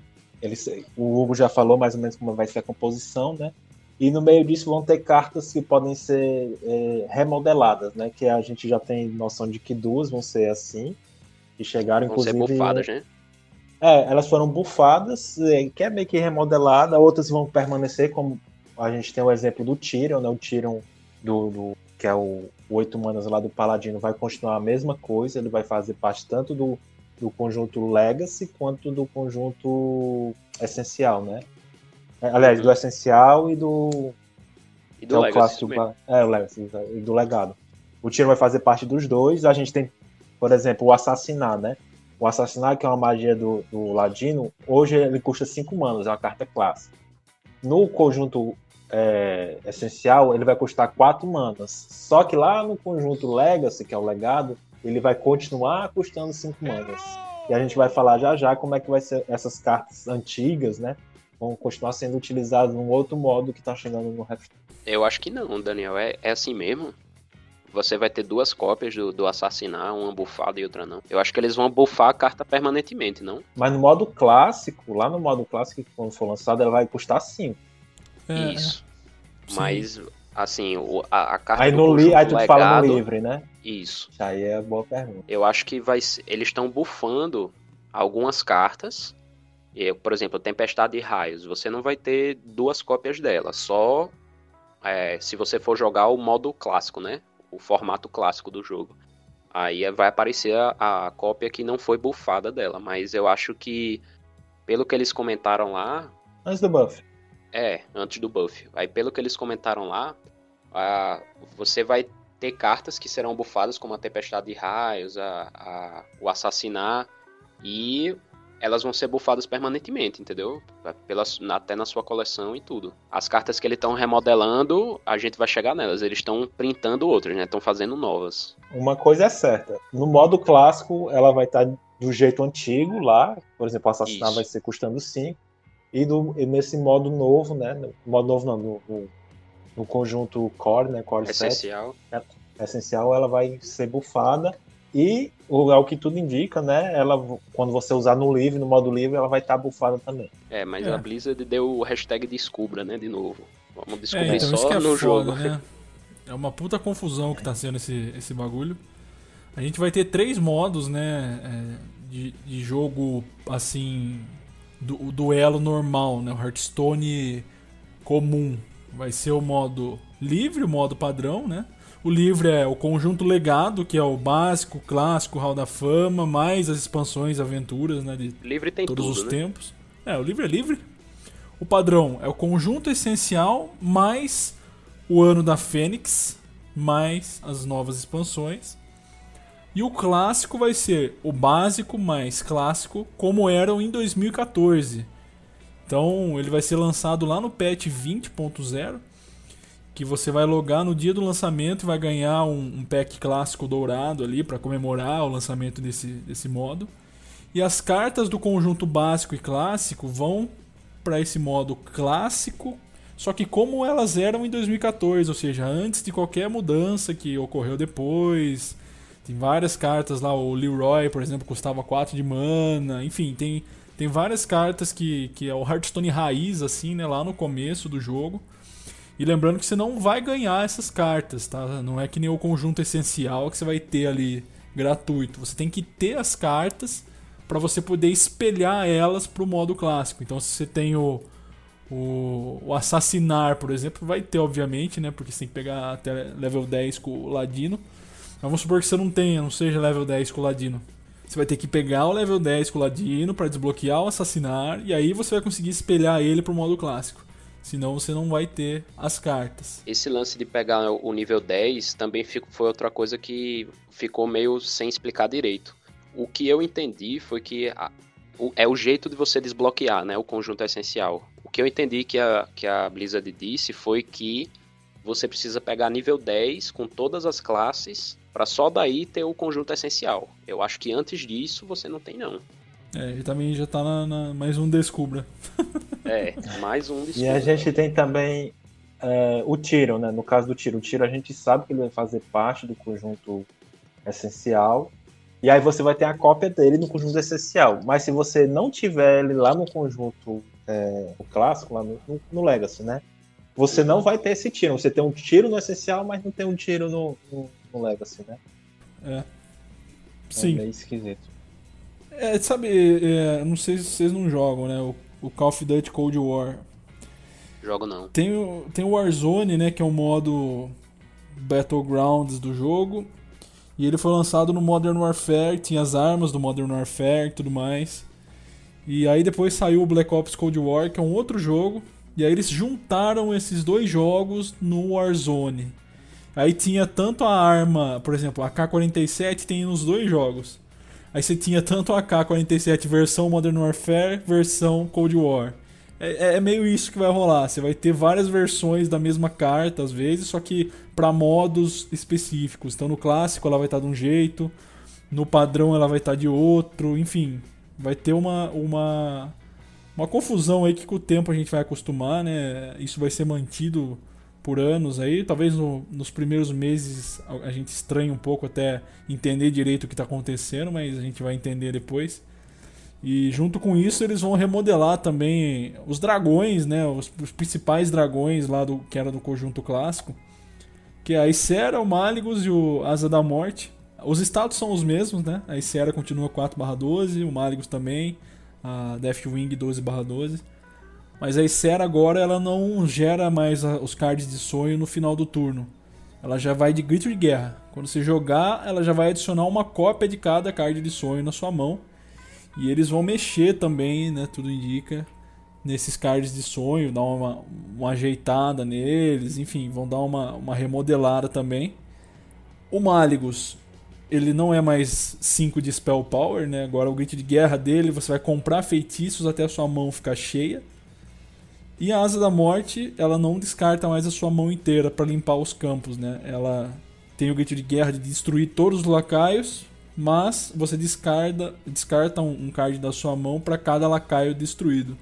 eles, o Hugo já falou mais ou menos como vai ser a composição, né? E no meio disso vão ter cartas que podem ser é, remodeladas, né? Que a gente já tem noção de que duas vão ser assim. Que chegaram, vão inclusive. Ser bufadas, né? É, elas foram bufadas, é, que é meio que remodelada, outras vão permanecer, como a gente tem o exemplo do Tyrion, né? O Tyrion do, do que é o, oito manas lá do Paladino, vai continuar a mesma coisa, ele vai fazer parte tanto do, do conjunto Legacy quanto do conjunto Essencial, né? É, aliás, do Essencial e do. E do é Legacy. é, o Legacy, e do Legado. O Tiro vai fazer parte dos dois. A gente tem, por exemplo, o Assassinar, né? O Assassinar, que é uma magia do, do Ladino, hoje ele custa 5 manas, é uma carta clássica. No conjunto é, essencial, ele vai custar 4 manas. Só que lá no conjunto Legacy, que é o legado, ele vai continuar custando 5 manas. E a gente vai falar já já como é que vai ser essas cartas antigas, né? Vão continuar sendo utilizadas num outro modo que tá chegando no resto. Eu acho que não, Daniel. É, é assim mesmo? Você vai ter duas cópias do, do assassinar, uma bufada e outra não. Eu acho que eles vão bufar a carta permanentemente, não? Mas no modo clássico, lá no modo clássico, quando for lançado, ela vai custar 5. É, Isso. Mas, assim, o, a, a carta aí do li, Aí tu legado, fala no livre, né? Isso. Aí é boa pergunta. Eu acho que vai eles estão bufando algumas cartas. E, por exemplo, Tempestade de Raios. Você não vai ter duas cópias dela. Só é, se você for jogar o modo clássico, né? O formato clássico do jogo. Aí vai aparecer a, a cópia que não foi bufada dela. Mas eu acho que, pelo que eles comentaram lá. Antes do buff. É, antes do buff. Aí, pelo que eles comentaram lá, você vai ter cartas que serão bufadas, como a Tempestade de Raios, a, a, o Assassinar, e elas vão ser bufadas permanentemente, entendeu? Pela, até na sua coleção e tudo. As cartas que eles estão remodelando, a gente vai chegar nelas. Eles estão printando outras, né? Estão fazendo novas. Uma coisa é certa. No modo clássico, ela vai estar tá do jeito antigo lá. Por exemplo, o Assassinar Isso. vai ser custando 5. E, do, e nesse modo novo, né? No modo novo não, no, no, no conjunto core, né? Core essencial. 7, é, essencial, ela vai ser bufada. E o, ao que tudo indica, né? Ela, quando você usar no livre, no modo livre, ela vai estar tá bufada também. É, mas é. a Blizzard deu o hashtag descubra, né? De novo. Vamos descobrir é, então só é no foda, jogo. Né? É uma puta confusão que tá sendo esse, esse bagulho. A gente vai ter três modos, né? É, de, de jogo assim do, o duelo normal, né? O Hearthstone comum. Vai ser o modo livre, o modo padrão, né? O livre é o conjunto legado, que é o básico, clássico, Hall da Fama, mais as expansões, aventuras, né? De livre tem todos tudo, os né? tempos. É, o livre é livre. O padrão é o conjunto essencial, mais o ano da Fênix, mais as novas expansões. E o clássico vai ser o básico mais clássico, como eram em 2014. Então ele vai ser lançado lá no patch 20.0, que você vai logar no dia do lançamento e vai ganhar um, um pack clássico dourado ali para comemorar o lançamento desse, desse modo. E as cartas do conjunto básico e clássico vão para esse modo clássico, só que como elas eram em 2014, ou seja, antes de qualquer mudança que ocorreu depois tem várias cartas lá, o Leroy, por exemplo, custava 4 de mana. Enfim, tem, tem várias cartas que, que é o Hearthstone raiz, assim, né, lá no começo do jogo. E lembrando que você não vai ganhar essas cartas, tá? Não é que nem o conjunto essencial que você vai ter ali gratuito. Você tem que ter as cartas para você poder espelhar elas pro modo clássico. Então, se você tem o, o, o assassinar, por exemplo, vai ter, obviamente, né? Porque você tem que pegar até level 10 com o Ladino. Vamos supor que você não tenha, não seja level 10 com o Ladino. Você vai ter que pegar o level 10 com o Ladino para desbloquear o Assassinar e aí você vai conseguir espelhar ele pro modo clássico. Senão você não vai ter as cartas. Esse lance de pegar o nível 10 também foi outra coisa que ficou meio sem explicar direito. O que eu entendi foi que a, o, é o jeito de você desbloquear né, o conjunto essencial que eu entendi que a, que a Blizzard disse foi que você precisa pegar nível 10 com todas as classes para só daí ter o conjunto essencial. Eu acho que antes disso você não tem não. É, ele também já tá na, na mais um descubra. é, mais um. E a gente tem também é, o tiro, né? No caso do tiro, o tiro a gente sabe que ele vai fazer parte do conjunto essencial. E aí você vai ter a cópia dele no conjunto essencial. Mas se você não tiver ele lá no conjunto é, clássico, lá no, no, no Legacy, né? você não vai ter esse tiro. Você tem um tiro no essencial, mas não tem um tiro no, no, no Legacy, né? É. Sim. É meio esquisito. É, sabe, é, não sei se vocês não jogam, né? O, o, Call of Duty Cold War. Jogo não. Tem o, tem o Warzone, né? Que é o modo Battlegrounds do jogo. E ele foi lançado no Modern Warfare, tinha as armas do Modern Warfare e tudo mais. E aí depois saiu o Black Ops Cold War, que é um outro jogo, e aí eles juntaram esses dois jogos no Warzone. Aí tinha tanto a arma, por exemplo, a K-47 tem nos dois jogos. Aí você tinha tanto a K-47 versão Modern Warfare, versão Cold War. É, é, é, meio isso que vai rolar. Você vai ter várias versões da mesma carta, às vezes, só que para modos específicos. Então no clássico ela vai estar tá de um jeito, no padrão ela vai estar tá de outro, enfim. Vai ter uma, uma uma confusão aí que com o tempo a gente vai acostumar, né? Isso vai ser mantido por anos aí. Talvez no, nos primeiros meses a gente estranhe um pouco até entender direito o que está acontecendo, mas a gente vai entender depois. E junto com isso eles vão remodelar também os dragões, né? Os, os principais dragões lá do que era do conjunto clássico, que é a Icera, o Máligos e o Asa da Morte. Os status são os mesmos, né? A Icera continua 4/12, o Máligos também a Deathwing 12/12. Mas a Icera agora ela não gera mais os cards de sonho no final do turno. Ela já vai de grito de guerra. Quando você jogar, ela já vai adicionar uma cópia de cada card de sonho na sua mão. E eles vão mexer também, né? Tudo indica. Nesses cards de sonho, dar uma, uma ajeitada neles, enfim, vão dar uma, uma remodelada também. O Maligus ele não é mais 5 de spell power, né? Agora o grito de guerra dele, você vai comprar feitiços até a sua mão ficar cheia. E a asa da morte, ela não descarta mais a sua mão inteira para limpar os campos, né? Ela tem o grito de guerra de destruir todos os lacaios, mas você descarta, descarta um, card da sua mão para cada lacaio destruído.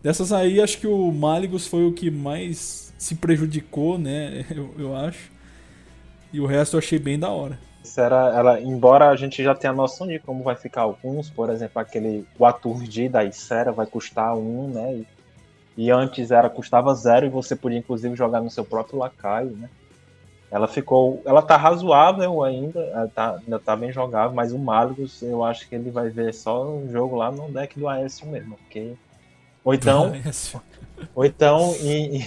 Dessas aí, acho que o Malygos foi o que mais se prejudicou, né? Eu, eu acho. E o resto eu achei bem da hora era, ela, embora a gente já tenha noção de como vai ficar alguns, por exemplo, aquele o Aturdi da Icera vai custar um, né? E, antes era custava zero e você podia inclusive jogar no seu próprio lacaio, né? Ela ficou, ela tá razoável ainda, tá, ainda tá bem jogável, mas o Malgus eu acho que ele vai ver só um jogo lá no deck do Aécio mesmo, porque ou então, ou então em,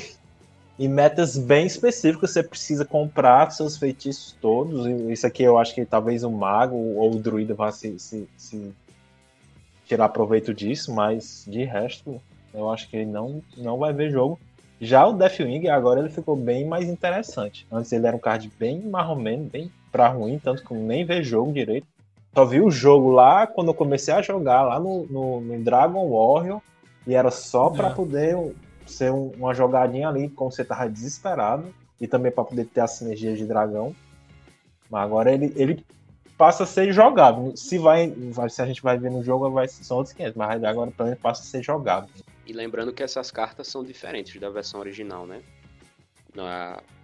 em metas bem específicas você precisa comprar seus feitiços todos. Isso aqui eu acho que talvez o mago ou o druida vá se, se, se tirar proveito disso, mas de resto eu acho que ele não, não vai ver jogo. Já o Deathwing agora ele ficou bem mais interessante. Antes ele era um card bem marromeno, bem pra ruim, tanto que nem vê jogo direito. Só vi o jogo lá quando eu comecei a jogar lá no, no, no Dragon Warrior e era só para é. poder ser um, uma jogadinha ali, como você tava desesperado, e também para poder ter a sinergia de dragão. Mas agora ele, ele passa a ser jogável. Se vai, se a gente vai ver no jogo, vai, são outros 500, mas agora para ele passa a ser jogável. E lembrando que essas cartas são diferentes da versão original, né?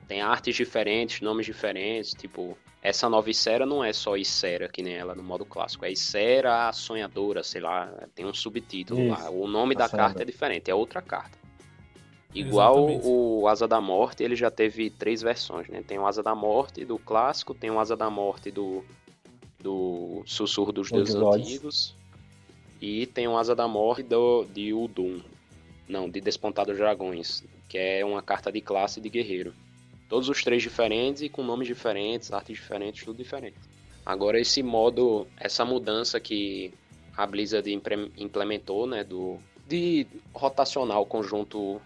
Tem artes diferentes, nomes diferentes, tipo, essa nova Isera não é só Isera, que nem ela no modo clássico, é Isera a Sonhadora, sei lá, tem um subtítulo Isso, lá. O nome da carta é diferente, é outra carta. Igual Exatamente. o Asa da Morte, ele já teve três versões, né? Tem o Asa da Morte do clássico, tem o Asa da Morte do, do Sussurro dos Deuses Antigos e tem o Asa da Morte do, de Udum. Não, de Despontados Dragões, que é uma carta de classe de guerreiro. Todos os três diferentes e com nomes diferentes, artes diferentes, tudo diferente. Agora esse modo, essa mudança que a Blizzard implementou, né, do de rotacionar o conjunto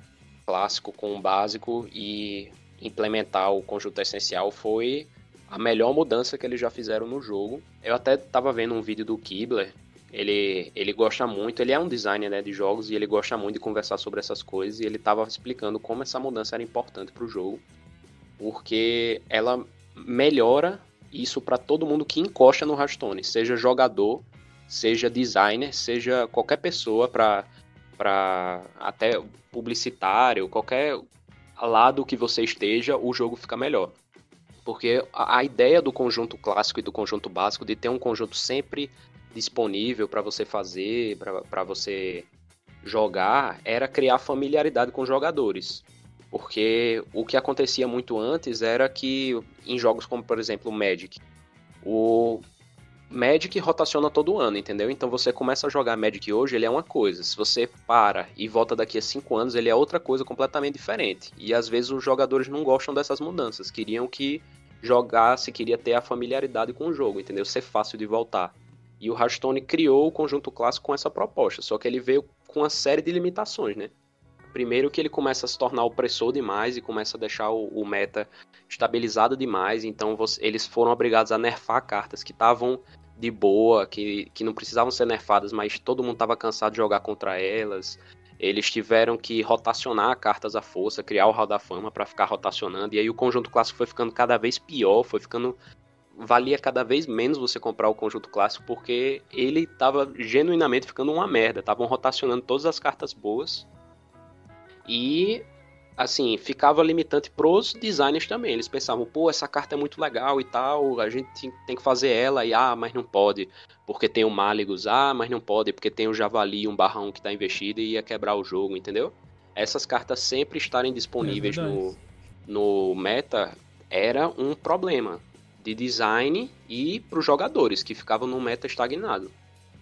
clássico com o básico e implementar o conjunto essencial foi a melhor mudança que eles já fizeram no jogo. Eu até estava vendo um vídeo do Kibler ele, ele gosta muito, ele é um designer né, de jogos e ele gosta muito de conversar sobre essas coisas. E ele estava explicando como essa mudança era importante para o jogo, porque ela melhora isso para todo mundo que encosta no Hearthstone, seja jogador, seja designer, seja qualquer pessoa para para até publicitário, qualquer lado que você esteja, o jogo fica melhor. Porque a ideia do conjunto clássico e do conjunto básico de ter um conjunto sempre disponível para você fazer, para você jogar, era criar familiaridade com os jogadores. Porque o que acontecia muito antes era que em jogos como, por exemplo, o Magic, o Magic rotaciona todo ano, entendeu? Então você começa a jogar Magic hoje, ele é uma coisa. Se você para e volta daqui a 5 anos, ele é outra coisa completamente diferente. E às vezes os jogadores não gostam dessas mudanças, queriam que jogasse, queria ter a familiaridade com o jogo, entendeu? Ser fácil de voltar. E o Hearthstone criou o conjunto clássico com essa proposta, só que ele veio com uma série de limitações, né? Primeiro que ele começa a se tornar opressor demais e começa a deixar o, o meta estabilizado demais, então você, eles foram obrigados a nerfar cartas que estavam de boa, que, que não precisavam ser nerfadas, mas todo mundo estava cansado de jogar contra elas. Eles tiveram que rotacionar cartas à força, criar o Hall da Fama para ficar rotacionando, e aí o conjunto clássico foi ficando cada vez pior, foi ficando valia cada vez menos você comprar o conjunto clássico porque ele estava genuinamente ficando uma merda. Estavam rotacionando todas as cartas boas e assim ficava limitante pros designers também. Eles pensavam, pô, essa carta é muito legal e tal, a gente tem que fazer ela e ah, mas não pode porque tem o Malygos, ah, mas não pode porque tem o Javali, um barrão que está investido e ia quebrar o jogo, entendeu? Essas cartas sempre estarem disponíveis é no, no meta era um problema de design e para os jogadores que ficavam no meta estagnado.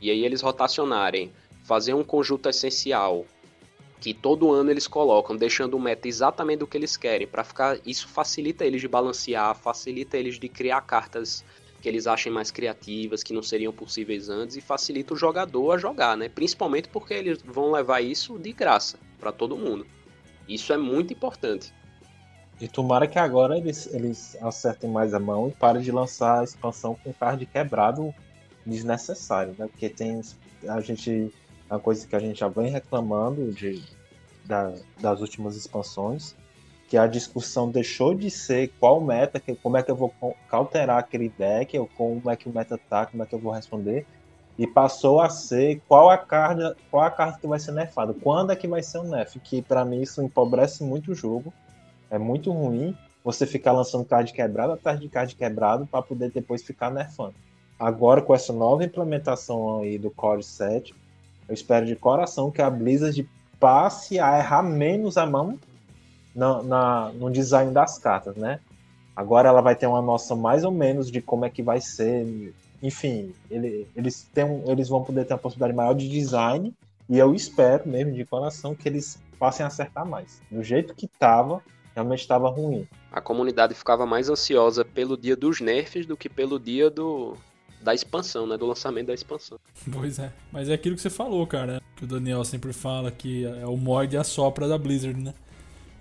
E aí eles rotacionarem, fazer um conjunto essencial que todo ano eles colocam, deixando o meta exatamente do que eles querem, para ficar isso facilita eles de balancear, facilita eles de criar cartas que eles achem mais criativas, que não seriam possíveis antes e facilita o jogador a jogar, né? Principalmente porque eles vão levar isso de graça para todo mundo. Isso é muito importante. E tomara que agora eles, eles acertem mais a mão e parem de lançar a expansão com card quebrado desnecessário, né? Porque tem a gente é uma coisa que a gente já vem reclamando de, da, das últimas expansões, que a discussão deixou de ser qual meta, que, como é que eu vou alterar aquele deck, ou como é que o meta tá, como é que eu vou responder, e passou a ser qual a carta, qual a carta que vai ser nerfada, quando é que vai ser o nerf, que para mim isso empobrece muito o jogo é muito ruim você ficar lançando card quebrado atrás de card quebrado para poder depois ficar nerfando. Agora, com essa nova implementação aí do Core 7, eu espero de coração que a Blizzard passe a errar menos a mão na, na, no design das cartas, né? Agora ela vai ter uma noção mais ou menos de como é que vai ser. Enfim, ele, eles, têm, eles vão poder ter uma possibilidade maior de design e eu espero mesmo de coração que eles passem a acertar mais. Do jeito que estava, realmente estava ruim. A comunidade ficava mais ansiosa pelo dia dos nerfs do que pelo dia do da expansão, né, do lançamento da expansão. Pois é, mas é aquilo que você falou, cara, que o Daniel sempre fala que é o morde e a sopra da Blizzard, né?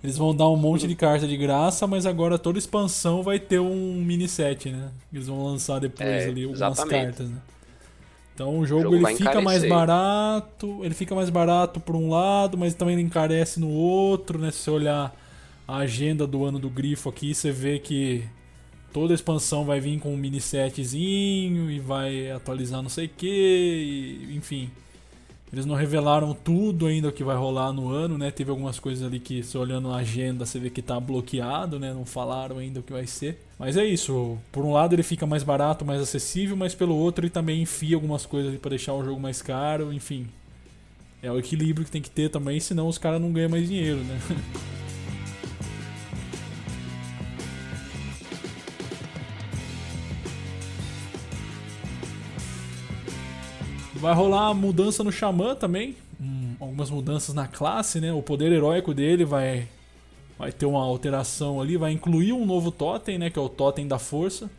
Eles vão dar um monte de carta de graça, mas agora toda expansão vai ter um mini set, né? Eles vão lançar depois é, ali algumas cartas, né? Então o jogo, o jogo ele fica mais barato, ele fica mais barato por um lado, mas também ele encarece no outro, né? Se você olhar a agenda do ano do Grifo aqui, você vê que toda expansão vai vir com um mini setzinho e vai atualizar não sei o que, enfim. Eles não revelaram tudo ainda o que vai rolar no ano, né? Teve algumas coisas ali que, se olhando a agenda, você vê que tá bloqueado, né? Não falaram ainda o que vai ser. Mas é isso. Por um lado ele fica mais barato, mais acessível, mas pelo outro ele também enfia algumas coisas para deixar o jogo mais caro, enfim. É o equilíbrio que tem que ter também, senão os caras não ganham mais dinheiro, né? Vai rolar mudança no Xamã também. Hum, algumas mudanças na classe, né? O poder heróico dele vai, vai ter uma alteração ali. Vai incluir um novo totem, né? Que é o totem da força.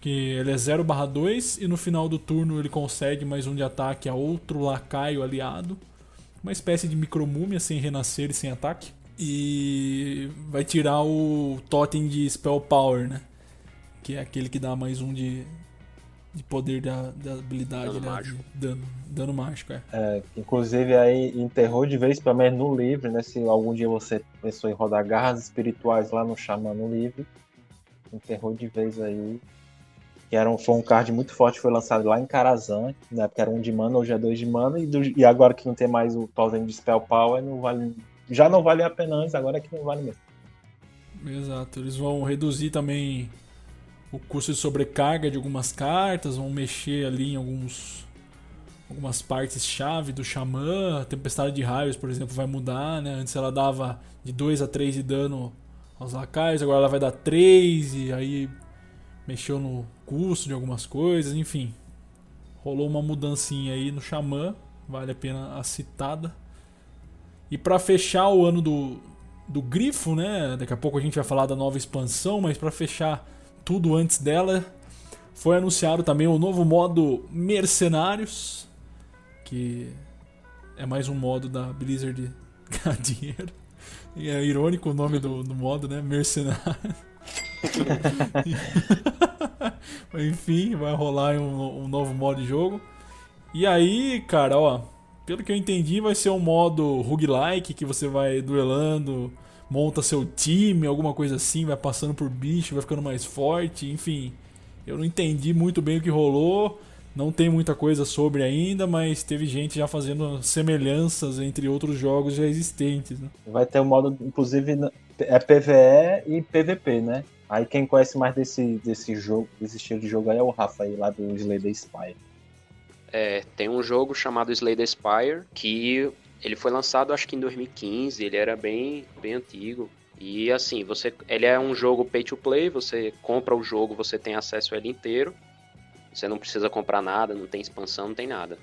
Que ele é 0 2 e no final do turno ele concede mais um de ataque a outro lacaio aliado. Uma espécie de micromúmia sem renascer e sem ataque. E vai tirar o totem de Spell Power, né? Que é aquele que dá mais um de, de poder da, da habilidade, Dano né? mágico. De Dano, dano mágico, é. É, inclusive aí enterrou de vez, pelo menos no livre, né? Se algum dia você pensou em rodar garras espirituais lá no Xamã no livre, enterrou de vez aí. Que era um, foi um card muito forte, foi lançado lá em Karazhan, na época era um de mana, hoje é dois de mana, e, do- e agora que não tem mais o token de Spell Power, não vale, já não vale a pena antes, agora é que não vale mesmo. Exato. Eles vão reduzir também o custo de sobrecarga de algumas cartas, vão mexer ali em alguns algumas partes chave do xamã, a tempestade de raios, por exemplo, vai mudar, né? Antes ela dava de 2 a 3 de dano aos lacaios, agora ela vai dar 3 e aí mexeu no custo de algumas coisas, enfim. Rolou uma mudancinha aí no xamã, vale a pena a citada. E pra fechar o ano do, do Grifo, né? Daqui a pouco a gente vai falar da nova expansão, mas pra fechar tudo antes dela, foi anunciado também o novo modo Mercenários, que é mais um modo da Blizzard ganhar dinheiro. E é irônico o nome do, do modo, né? Mercenário. Enfim, vai rolar um, um novo modo de jogo. E aí, cara, ó, pelo que eu entendi, vai ser um modo roguelike que você vai duelando, monta seu time, alguma coisa assim, vai passando por bicho, vai ficando mais forte, enfim. Eu não entendi muito bem o que rolou, não tem muita coisa sobre ainda, mas teve gente já fazendo semelhanças entre outros jogos já existentes, né? Vai ter um modo, inclusive, é PVE e PVP, né? Aí quem conhece mais desse, desse jogo, desse estilo de jogo aí é o Rafa aí, lá do Slay the Spire. É, tem um jogo chamado Slay the Spire que ele foi lançado acho que em 2015, ele era bem, bem antigo. E assim, você, ele é um jogo pay to play, você compra o jogo, você tem acesso a ele inteiro. Você não precisa comprar nada, não tem expansão, não tem nada.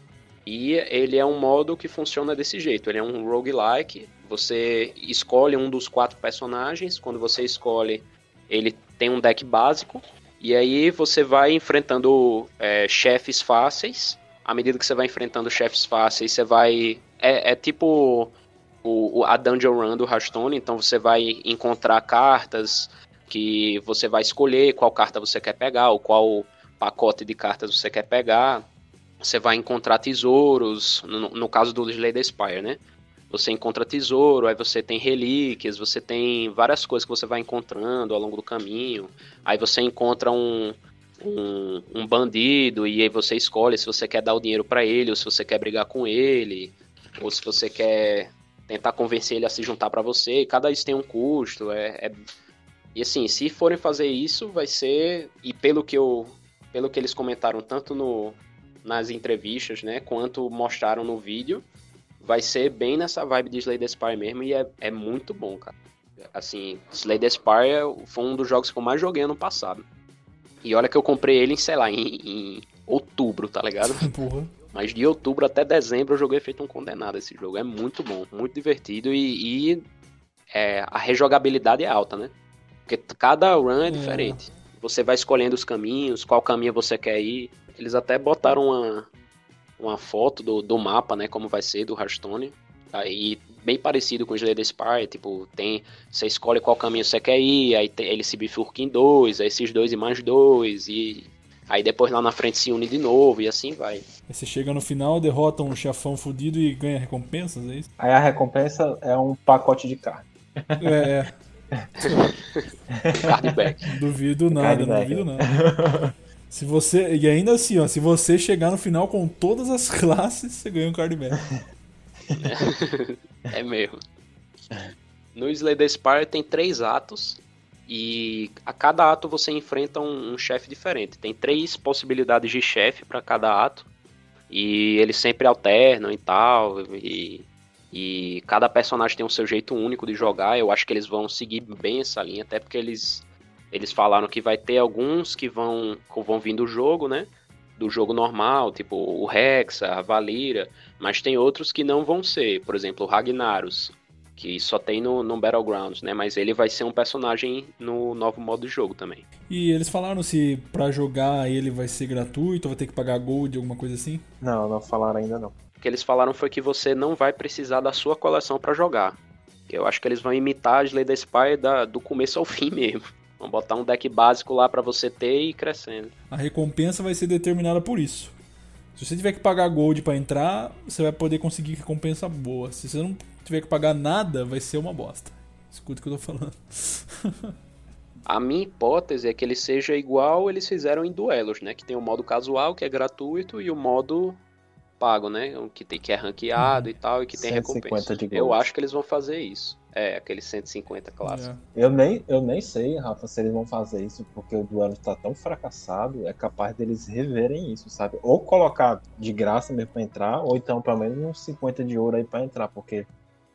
E ele é um modo que funciona desse jeito, ele é um roguelike, você escolhe um dos quatro personagens, quando você escolhe, ele tem um deck básico, e aí você vai enfrentando é, chefes fáceis, à medida que você vai enfrentando chefes fáceis, você vai. É, é tipo o, o- a Dungeon Run do Hearthstone, então você vai encontrar cartas que você vai escolher qual carta você quer pegar, ou qual pacote de cartas você quer pegar. Você vai encontrar tesouros, no, no caso do the Spire, né? Você encontra tesouro, aí você tem relíquias, você tem várias coisas que você vai encontrando ao longo do caminho. Aí você encontra um, um, um bandido e aí você escolhe se você quer dar o dinheiro pra ele ou se você quer brigar com ele ou se você quer tentar convencer ele a se juntar pra você. Cada isso tem um custo. É, é- E assim, se forem fazer isso, vai ser e pelo que eu, pelo que eles comentaram tanto no nas entrevistas, né, quanto mostraram no vídeo, vai ser bem nessa vibe de Slay the Spire mesmo e é, é muito bom, cara. Assim, Slay the Spire foi um dos jogos que eu mais joguei ano passado. E olha que eu comprei ele sei lá, em, em outubro, tá ligado? Porra. Mas de outubro até dezembro eu joguei feito um condenado esse jogo. É muito bom, muito divertido e, e, é, a rejogabilidade é alta, né? Porque cada run é É. diferente. Você vai escolhendo os caminhos, qual caminho você quer ir. Eles até botaram uma, uma foto do, do mapa, né? Como vai ser do Hearthstone. Aí bem parecido com o Slay the Spire, tipo, tem. Você escolhe qual caminho você quer ir, aí tem- ele se bifurca em dois, aí esses dois e mais dois, e aí depois lá na frente se une de novo, e assim vai. Aí você chega no final, derrota um chefão fudido e ganha recompensas, é isso? Aí a recompensa é um pacote de carne. É, Cardback. é. Duvido nada, não Cardback. duvido nada. Se você. E ainda assim, ó, se você chegar no final com todas as classes, você ganha um cardback. É mesmo. No Slay the Spire tem três atos. E a cada ato você enfrenta um, um chefe diferente. Tem três possibilidades de chefe para cada ato. E eles sempre alternam e tal. E, e cada personagem tem o seu jeito único de jogar. Eu acho que eles vão seguir bem essa linha. Até porque eles, eles falaram que vai ter alguns que vão, que vão vir do jogo, né? Do jogo normal, tipo o Hexa, a Valira. Mas tem outros que não vão ser, por exemplo, o Ragnaros, que só tem no, no Battlegrounds, né? Mas ele vai ser um personagem no novo modo de jogo também. E eles falaram se pra jogar ele vai ser gratuito, ou vai ter que pagar gold, alguma coisa assim? Não, não falaram ainda não. O que eles falaram foi que você não vai precisar da sua coleção pra jogar. Eu acho que eles vão imitar a Slay the Spy da, do começo ao fim mesmo. Vamos botar um deck básico lá para você ter e ir crescendo. A recompensa vai ser determinada por isso. Se você tiver que pagar gold para entrar, você vai poder conseguir recompensa boa. Se você não tiver que pagar nada, vai ser uma bosta. Escuta o que eu tô falando. A minha hipótese é que ele seja igual eles fizeram em duelos, né? Que tem o modo casual, que é gratuito, e o modo pago, né? Que, tem, que é ranqueado uhum. e tal, e que tem recompensa. Eu acho que eles vão fazer isso. É, aquele 150 clássico. É. Eu, nem, eu nem sei, Rafa, se eles vão fazer isso, porque o duelo está tão fracassado, é capaz deles reverem isso, sabe? Ou colocar de graça mesmo para entrar, ou então pelo menos uns 50 de ouro aí para entrar, porque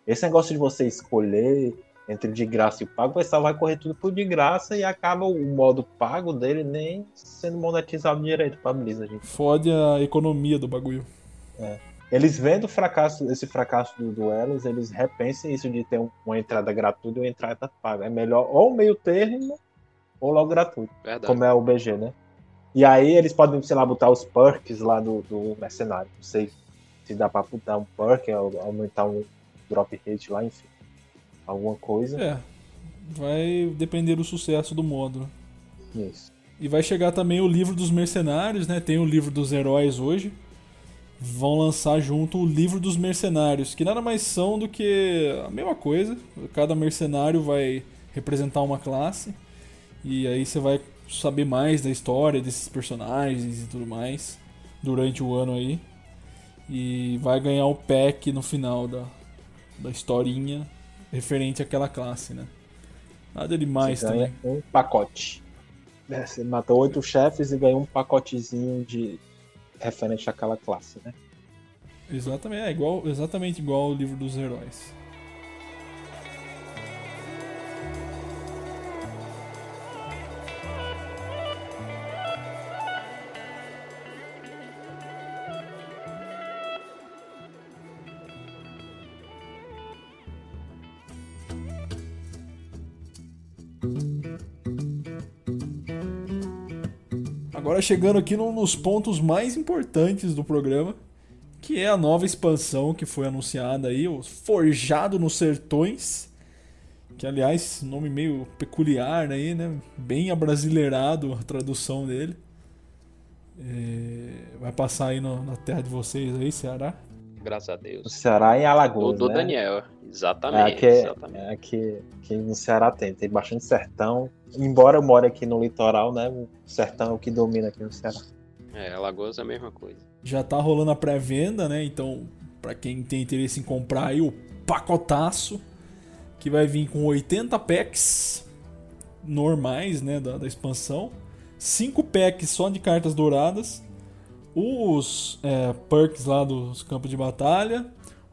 esse negócio de você escolher entre de graça e pago, o pessoal vai correr tudo por de graça e acaba o modo pago dele nem sendo monetizado direito pra Blizzard. Gente. Fode a economia do bagulho. É eles vendo o fracasso, esse fracasso dos duelos, eles repensem isso de ter uma entrada gratuita e uma entrada paga. É melhor ou meio termo ou logo gratuito. Verdade. Como é o BG, né? E aí eles podem, sei lá, botar os perks lá do, do mercenário. Não sei se dá pra botar um perk, aumentar um drop rate lá, enfim. Alguma coisa. É. Vai depender do sucesso do modo. Isso. E vai chegar também o livro dos mercenários, né? Tem o livro dos heróis hoje vão lançar junto o livro dos mercenários, que nada mais são do que a mesma coisa. Cada mercenário vai representar uma classe e aí você vai saber mais da história desses personagens e tudo mais durante o ano aí. E vai ganhar o pack no final da, da historinha referente àquela classe, né? Nada demais você também. Um pacote. É, você matou oito chefes e ganhou um pacotezinho de referente àquela classe, né? Exatamente, é igual, exatamente igual ao livro dos heróis. Agora chegando aqui no, nos pontos mais importantes do programa, que é a nova expansão que foi anunciada aí, o Forjado nos Sertões, que aliás, nome meio peculiar aí, né? Bem abrasileirado a tradução dele. É... Vai passar aí no, na terra de vocês aí, Ceará? Graças a Deus. O Ceará e Alagoas, do, né? Daniel, exatamente. É aqui, exatamente. É aqui, aqui no Ceará tem, tem bastante sertão. Embora eu more aqui no litoral, né? O sertão é o que domina aqui no Ceará. É, Alagoas é a mesma coisa. Já tá rolando a pré-venda, né? Então, para quem tem interesse em comprar aí o pacotaço, que vai vir com 80 packs normais, né, da, da expansão, 5 packs só de cartas douradas, os é, perks lá dos campos de batalha,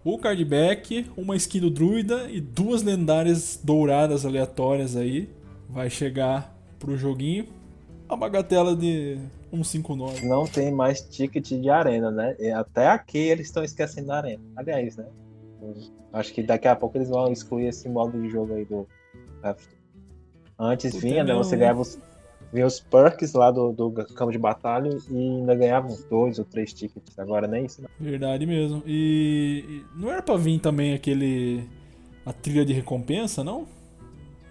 o cardback, uma skin do druida e duas lendárias douradas aleatórias aí. Vai chegar pro joguinho. A bagatela de 159. Não tem mais ticket de arena, né? E até aqui eles estão esquecendo da arena. Aliás, né? Acho que daqui a pouco eles vão excluir esse modo de jogo aí do. Antes vinha, né? Você ganhava os, vinha os perks lá do, do campo de batalha e ainda ganhava uns dois ou três tickets. Agora nem isso? Verdade mesmo. E, e não era pra vir também aquele. a trilha de recompensa, não?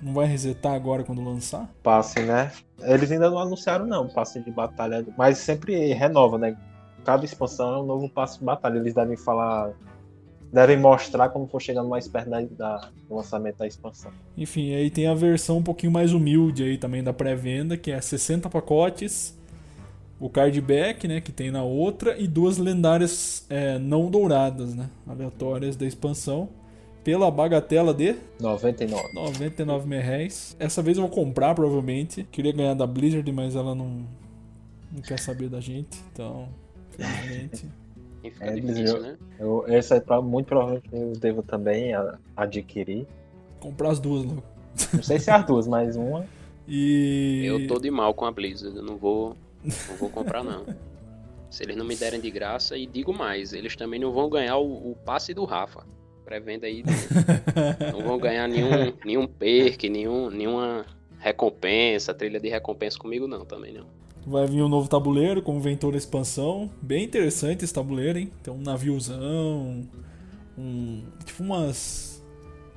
Não vai resetar agora quando lançar? Passe, né? Eles ainda não anunciaram, não, passe de batalha. Mas sempre renova, né? Cada expansão é um novo passe de batalha. Eles devem falar. Devem mostrar como for chegando mais perto da, da, do lançamento da expansão. Enfim, aí tem a versão um pouquinho mais humilde aí também da pré-venda, que é 60 pacotes, o cardback, né, que tem na outra, e duas lendárias é, não douradas, né, aleatórias da expansão pela bagatela de 99. 99 reais. Essa vez eu vou comprar, provavelmente. Queria ganhar da Blizzard, mas ela não, não quer saber da gente. Então, finalmente. é, difícil, né? Eu, essa é muito provavelmente eu devo também adquirir. Comprar as duas logo. Não sei se é as duas, mas uma. E. Eu tô de mal com a Blizzard, eu não vou. Não vou comprar, não. Se eles não me derem de graça, e digo mais, eles também não vão ganhar o, o passe do Rafa pré-venda aí. não vão ganhar nenhum, nenhum perk, nenhum, nenhuma recompensa, trilha de recompensa comigo não, também não. Vai vir um novo tabuleiro, como vem toda a expansão. Bem interessante esse tabuleiro, hein? Tem um naviozão, um, tipo umas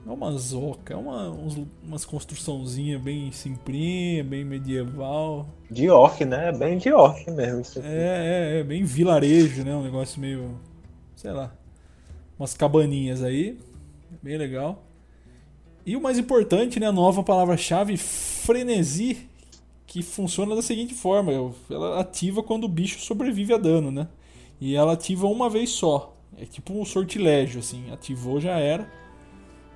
É uma zoca, é uma, uns, umas construçãozinha bem simplinha, bem medieval. De orc, né? Bem de orc mesmo. É, é, é, bem vilarejo, né? Um negócio meio. sei lá. Umas cabaninhas aí. Bem legal. E o mais importante, né? A nova palavra-chave, frenesi, que funciona da seguinte forma: ela ativa quando o bicho sobrevive a dano, né? E ela ativa uma vez só. É tipo um sortilégio, assim. Ativou, já era.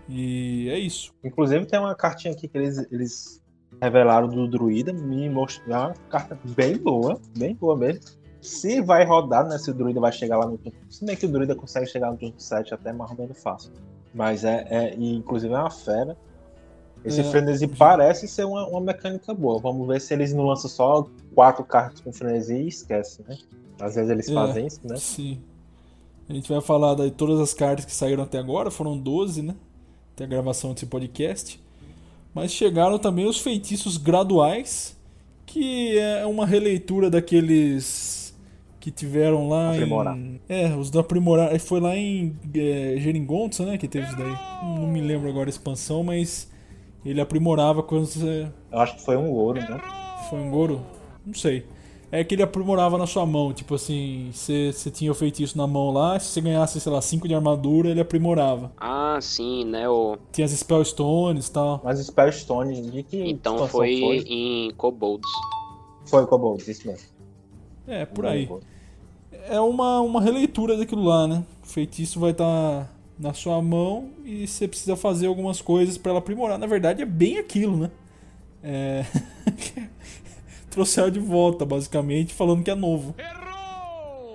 E é isso. Inclusive tem uma cartinha aqui que eles, eles revelaram do druida. Me mostraram uma carta bem boa. Bem boa mesmo. Se vai rodar, né? Se o druida vai chegar lá no turno. Se bem que o druida consegue chegar no turno 7 até mais ou menos fácil. Mas é, é e inclusive é uma fera. Esse é, frenesi parece ser uma, uma mecânica boa. Vamos ver se eles não lançam só quatro cartas com frenesi e esquece, né? Às vezes eles é, fazem isso, né? Sim. A gente vai falar de todas as cartas que saíram até agora, foram 12, né? Até a gravação desse podcast. Mas chegaram também os feitiços graduais, que é uma releitura daqueles que tiveram lá aprimorar. em. É, os do aprimorar. Foi lá em é, Geringonça, né? Que teve isso daí. Não me lembro agora a expansão, mas ele aprimorava quando você. Eu acho que foi um ouro, né? Foi um ouro? Não sei é que ele aprimorava na sua mão. Tipo assim, você tinha o feitiço na mão lá, se você ganhasse, sei lá, 5 de armadura, ele aprimorava. Ah, sim, né? O... Tinha as Spellstones e tal. Mas Spellstones, de que Então foi, foi, em Kobolds. Foi Kobolds, isso mesmo. É, por aí. É uma, uma releitura daquilo lá, né? O feitiço vai estar tá na sua mão e você precisa fazer algumas coisas para ela aprimorar. Na verdade, é bem aquilo, né? É... trouxeram de volta, basicamente, falando que é novo.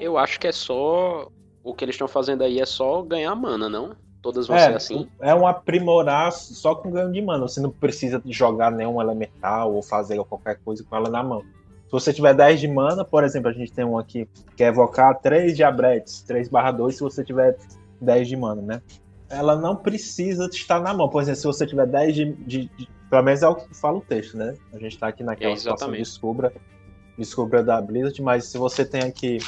Eu acho que é só. O que eles estão fazendo aí é só ganhar mana, não? Todas vão é, ser assim? É um aprimorar só com ganho de mana. Você não precisa jogar nenhum elemental ou fazer qualquer coisa com ela na mão. Se você tiver 10 de mana, por exemplo, a gente tem um aqui que é evocar 3 diabretes, 3 barra 2, se você tiver 10 de mana, né? Ela não precisa estar na mão. Por exemplo, se você tiver 10 de, de, de pelo menos é o que fala o texto, né? A gente tá aqui naquela é, situação de descubra, descubra da Blizzard, mas se você tem aqui.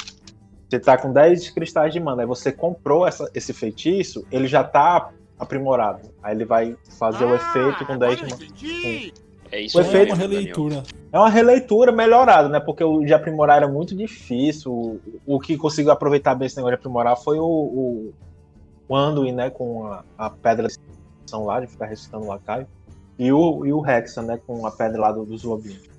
Você tá com 10 cristais de mana, aí você comprou essa, esse feitiço, ele já tá aprimorado. Aí ele vai fazer ah, o efeito com 10 de mana. É isso o efeito, é uma releitura. É uma releitura melhorada, né? Porque o de aprimorar era muito difícil. O, o que conseguiu aproveitar bem esse negócio de aprimorar foi o, o, o Anduin, né? Com a, a pedra de lá, de ficar recitando o lacaio. E o, e o Hexa, né? Com a pedra lá do, dos lobinhos.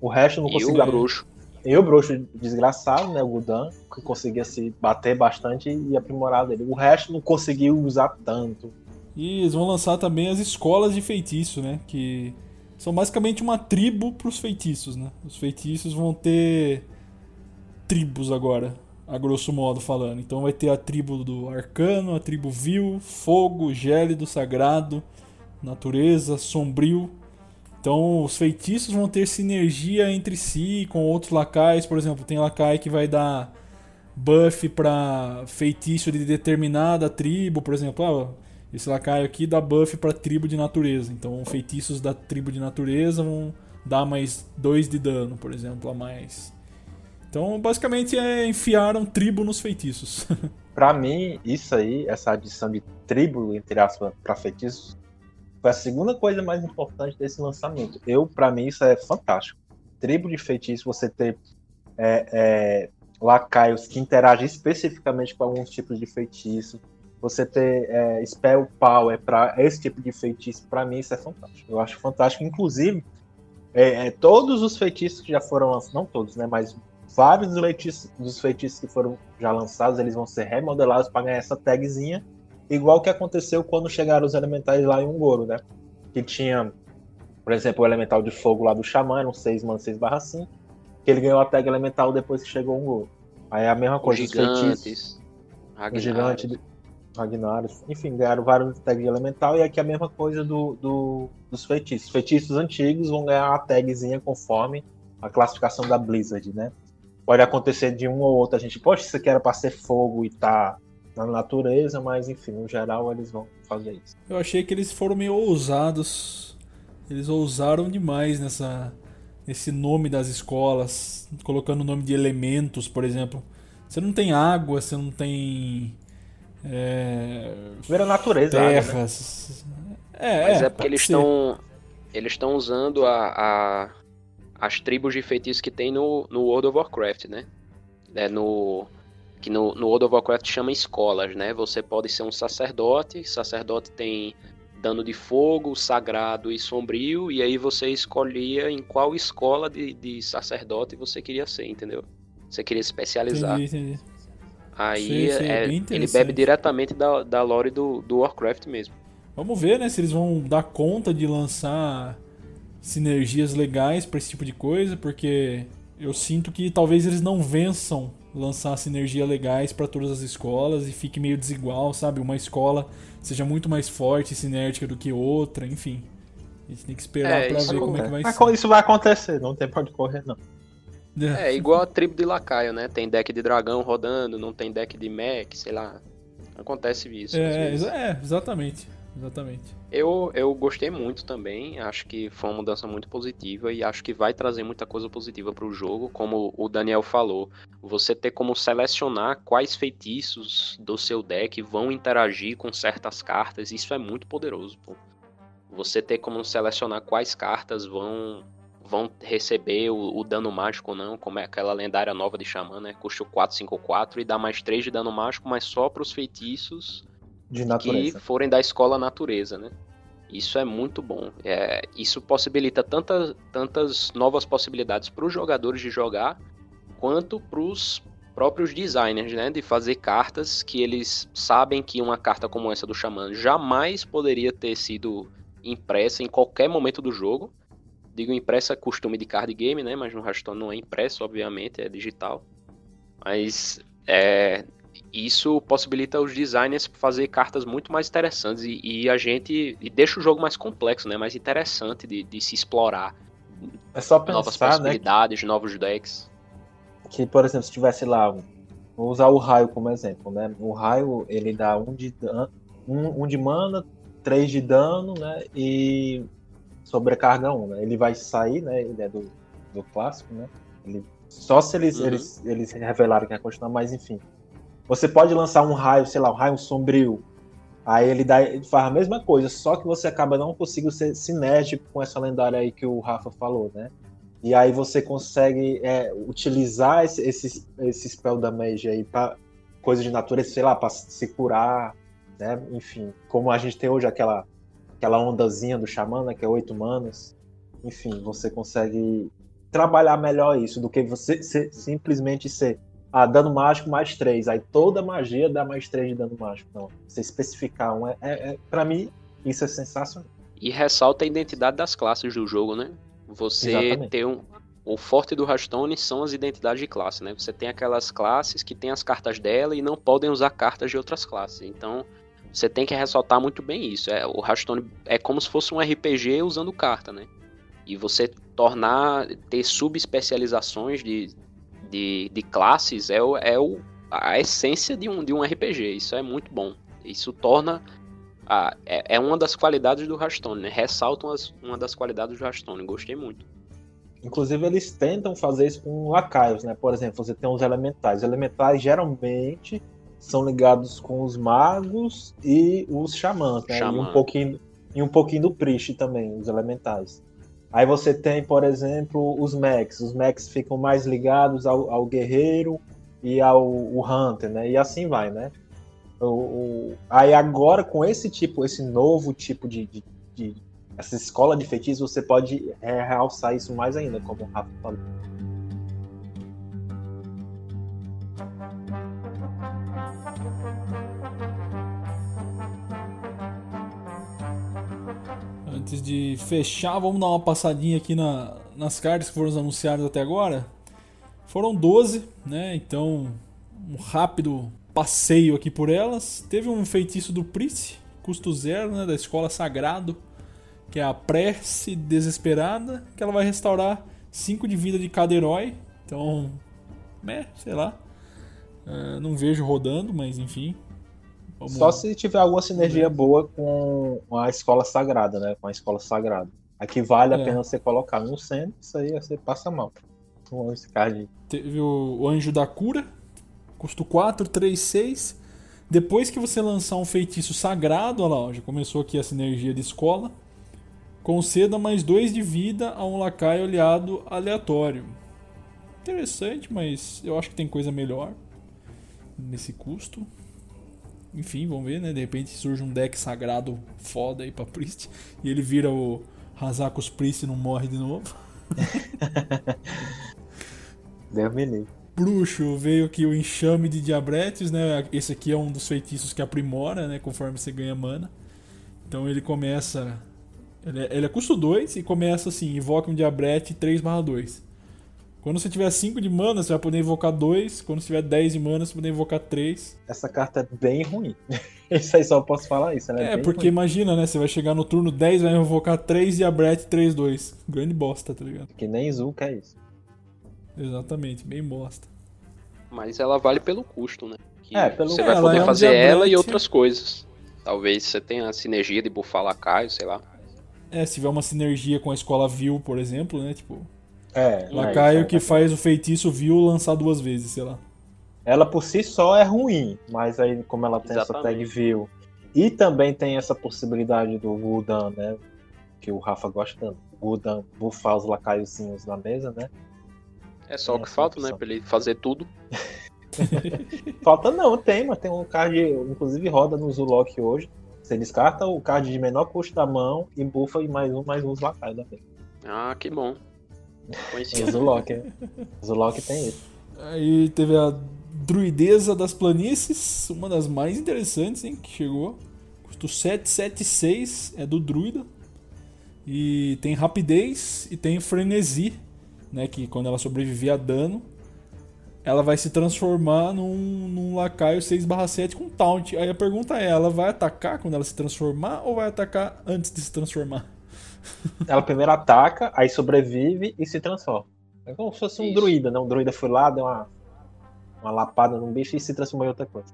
O resto não conseguiu. E o bruxo. E o bruxo desgraçado, né? O Gudan, que conseguia se bater bastante e aprimorar dele. O resto não conseguiu usar tanto. E eles vão lançar também as escolas de feitiço, né? Que são basicamente uma tribo para os feitiços, né? Os feitiços vão ter tribos agora, a grosso modo falando. Então vai ter a tribo do arcano, a tribo vil, fogo, gélido, sagrado, natureza, sombrio. Então os feitiços vão ter sinergia entre si com outros lacais. Por exemplo, tem lacai que vai dar buff para feitiço de determinada tribo. Por exemplo, ah, esse lacaio aqui dá buff para tribo de natureza. Então feitiços da tribo de natureza vão dar mais 2 de dano, por exemplo, a mais. Então basicamente é enfiaram tribo nos feitiços. para mim, isso aí, essa adição de tribo, entre aspas, para feitiços, foi a segunda coisa mais importante desse lançamento. Eu, para mim, isso é fantástico. Tribo de feitiço, você ter é, é, lacaios que interagem especificamente com alguns tipos de feitiço. Você ter é, spell power para esse tipo de feitiço, para mim isso é fantástico. Eu acho fantástico. Inclusive, é, é, todos os feitiços que já foram lançados, não todos, né, mas vários dos feitiços, dos feitiços que foram já lançados, eles vão ser remodelados para ganhar essa tagzinha Igual que aconteceu quando chegaram os elementais lá em Ungoro, né? Que tinha, por exemplo, o elemental de fogo lá do Xamã, eram 6 man 6 barra 5, que ele ganhou a tag elemental depois que chegou Ungoro. Aí é a mesma coisa, os feitiços. O gigante, Ragnaros, enfim, ganharam vários tags de elemental, e aqui é a mesma coisa do, do, dos feitiços. Feitiços antigos vão ganhar uma tagzinha conforme a classificação da Blizzard, né? Pode acontecer de um ou outro, a gente, poxa, isso aqui era para ser fogo e tá na natureza, mas enfim, no geral eles vão fazer isso. Eu achei que eles foram meio ousados. Eles ousaram demais nessa esse nome das escolas, colocando o nome de elementos, por exemplo. Você não tem água, você não tem É... Vira natureza. Terras. Água, né? É, Mas é, é porque eles estão eles estão usando a, a, as tribos de feitiços que tem no, no World of Warcraft, né? É no que no, no World of Warcraft chama escolas, né? Você pode ser um sacerdote, sacerdote tem dano de fogo, sagrado e sombrio, e aí você escolhia em qual escola de, de sacerdote você queria ser, entendeu? Você queria especializar. Entendi, entendi. Aí sim, sim, é, ele bebe diretamente da, da lore do, do Warcraft mesmo. Vamos ver, né, se eles vão dar conta de lançar sinergias legais para esse tipo de coisa, porque eu sinto que talvez eles não vençam lançar sinergia legais para todas as escolas e fique meio desigual, sabe? Uma escola seja muito mais forte e sinérgica do que outra, enfim. A gente tem que esperar é, pra ver como é que vai Mas ser. Isso vai acontecer, não tem pra onde correr, não. É. é, igual a tribo de Lacaio, né? Tem deck de dragão rodando, não tem deck de mech, sei lá. Acontece isso. É, é exatamente. Exatamente. Eu, eu gostei muito também, acho que foi uma mudança muito positiva e acho que vai trazer muita coisa positiva para o jogo, como o Daniel falou. Você ter como selecionar quais feitiços do seu deck vão interagir com certas cartas, isso é muito poderoso, pô. Você ter como selecionar quais cartas vão vão receber o, o, dano mágico ou não, como é aquela lendária nova de Xamã, né? Custa 4, 5, 4 e dá mais 3 de dano mágico, mas só para os feitiços de natureza. que forem da escola natureza, né? Isso é muito bom. É, isso possibilita tantas, tantas novas possibilidades para os jogadores de jogar, quanto para os próprios designers, né? De fazer cartas que eles sabem que uma carta como essa do Xamã jamais poderia ter sido impressa em qualquer momento do jogo. Digo impressa costume de card game, né? Mas no Hearthstone não é impresso, obviamente, é digital. Mas é, isso possibilita os designers fazer cartas muito mais interessantes e, e, a gente e deixa o jogo mais complexo, né? Mais interessante de, de se explorar. É só pensar, novas possibilidades, né, novos decks. Que, por exemplo, se tivesse lá, vou usar o raio como exemplo, né? O raio ele dá um de um, um de mana, três de dano, né? E sobrecarga um, né? Ele vai sair, né? Ele é do, do clássico, né? Ele, só se eles, uhum. eles, eles revelaram que ia continuar, mas enfim. Você pode lançar um raio, sei lá, um raio sombrio. Aí ele, dá, ele faz a mesma coisa, só que você acaba não conseguindo ser sinérgico com essa lendária aí que o Rafa falou, né? E aí você consegue é, utilizar esse, esse, esse spell damage aí para coisa de natureza, sei lá, para se curar, né? Enfim, como a gente tem hoje aquela, aquela ondazinha do xamã, né? Que é oito manas. Enfim, você consegue trabalhar melhor isso do que você ser, simplesmente ser ah, dano mágico mais 3. Aí toda magia dá mais 3 de dano mágico. Não, você especificar um. É, é, é, pra mim, isso é sensacional. E ressalta a identidade das classes do jogo, né? Você Exatamente. tem um. O forte do Hearthstone são as identidades de classe, né? Você tem aquelas classes que tem as cartas dela e não podem usar cartas de outras classes. Então, você tem que ressaltar muito bem isso. É, o Hearthstone é como se fosse um RPG usando carta, né? E você tornar, ter subespecializações de, de, de classes é, o, é o, a essência de um, de um RPG. Isso é muito bom. Isso torna. A, é, é uma das qualidades do Hearthstone, né? Ressaltam as, uma das qualidades do Hearthstone. Gostei muito. Inclusive, eles tentam fazer isso com lacaios, né? Por exemplo, você tem os elementais. Os elementais geralmente são ligados com os magos e os xamãs, né? Xamã. E um pouquinho, e um pouquinho do Priest também, os elementais. Aí você tem, por exemplo, os mechs. Os mechs ficam mais ligados ao, ao guerreiro e ao hunter, né? E assim vai, né? O, o, aí agora com esse tipo, esse novo tipo de, de, de essa escola de feitiços, você pode realçar isso mais ainda, como o Rafa falou. Antes de fechar, vamos dar uma passadinha aqui na, nas cartas que foram anunciadas até agora. Foram 12, né? Então, um rápido passeio aqui por elas. Teve um feitiço do Priest, custo zero, né? Da escola Sagrado, que é a prece desesperada, que ela vai restaurar 5 de vida de cada herói. Então, né? Sei lá. Uh, não vejo rodando, mas enfim. Vamos Só lá. se tiver alguma sinergia boa com a escola sagrada, né? Com a escola sagrada. Aqui vale a é. pena você colocar no centro, isso aí você passa mal. Esse card. Teve o, Anjo da Cura, custo 4, 3, 6. Depois que você lançar um feitiço sagrado, olha lá, já começou aqui a sinergia de escola. Conceda mais dois de vida a um lacaio aliado aleatório. Interessante, mas eu acho que tem coisa melhor nesse custo. Enfim, vamos ver, né? De repente surge um deck sagrado foda aí pra Priest. E ele vira o Hazakos Priest e não morre de novo. Deus me livre. Bruxo, veio aqui o enxame de diabretes, né? Esse aqui é um dos feitiços que aprimora, né? Conforme você ganha mana. Então ele começa. Ele é, ele é custo 2 e começa assim: invoca um diabrete 3/2. Quando você tiver 5 de mana, você vai poder invocar 2. Quando você tiver 10 de mana, você vai poder invocar 3. Essa carta é bem ruim. isso aí só posso falar isso. é, é porque ruim. imagina, né? Você vai chegar no turno 10 e vai invocar 3 Diabrete 3-2. Grande bosta, tá ligado? Que nem Zuka é isso. Exatamente, bem bosta. Mas ela vale pelo custo, né? Que é, pelo Você vai poder é um fazer ela e outras coisas. Talvez você tenha a sinergia de bufar lacaio, sei lá. É, se tiver uma sinergia com a escola Vil, por exemplo, né? Tipo, é, Lacaio é, que faz o feitiço viu lançar duas vezes, sei lá. Ela por si só é ruim, mas aí como ela tem Exatamente. essa tag view e também tem essa possibilidade do Gul'dan, né? Que o Rafa gosta tanto. Gul'dan bufar os lacaiozinhos na mesa, né? É só o que falta, né? Pra ele fazer tudo. falta não, tem, mas tem um card, inclusive roda no Zulok hoje. Você descarta o card de menor custo da mão e bufa e mais um, mais um lacaios da mesa. Ah, que bom. Conhecido. O Zulok. Zulok tem isso. Aí teve a Druideza das Planícies, uma das mais interessantes, hein, que chegou. Custo 776, é do Druida. E tem rapidez e tem frenesi, né, que quando ela sobreviver a dano, ela vai se transformar num, num lacaio 6/7 com taunt. Aí a pergunta é, ela vai atacar quando ela se transformar ou vai atacar antes de se transformar? Ela primeiro ataca, aí sobrevive e se transforma. É como se fosse um Isso. druida, né? Um druida foi lá, deu uma, uma lapada num bicho e se transformou em outra coisa.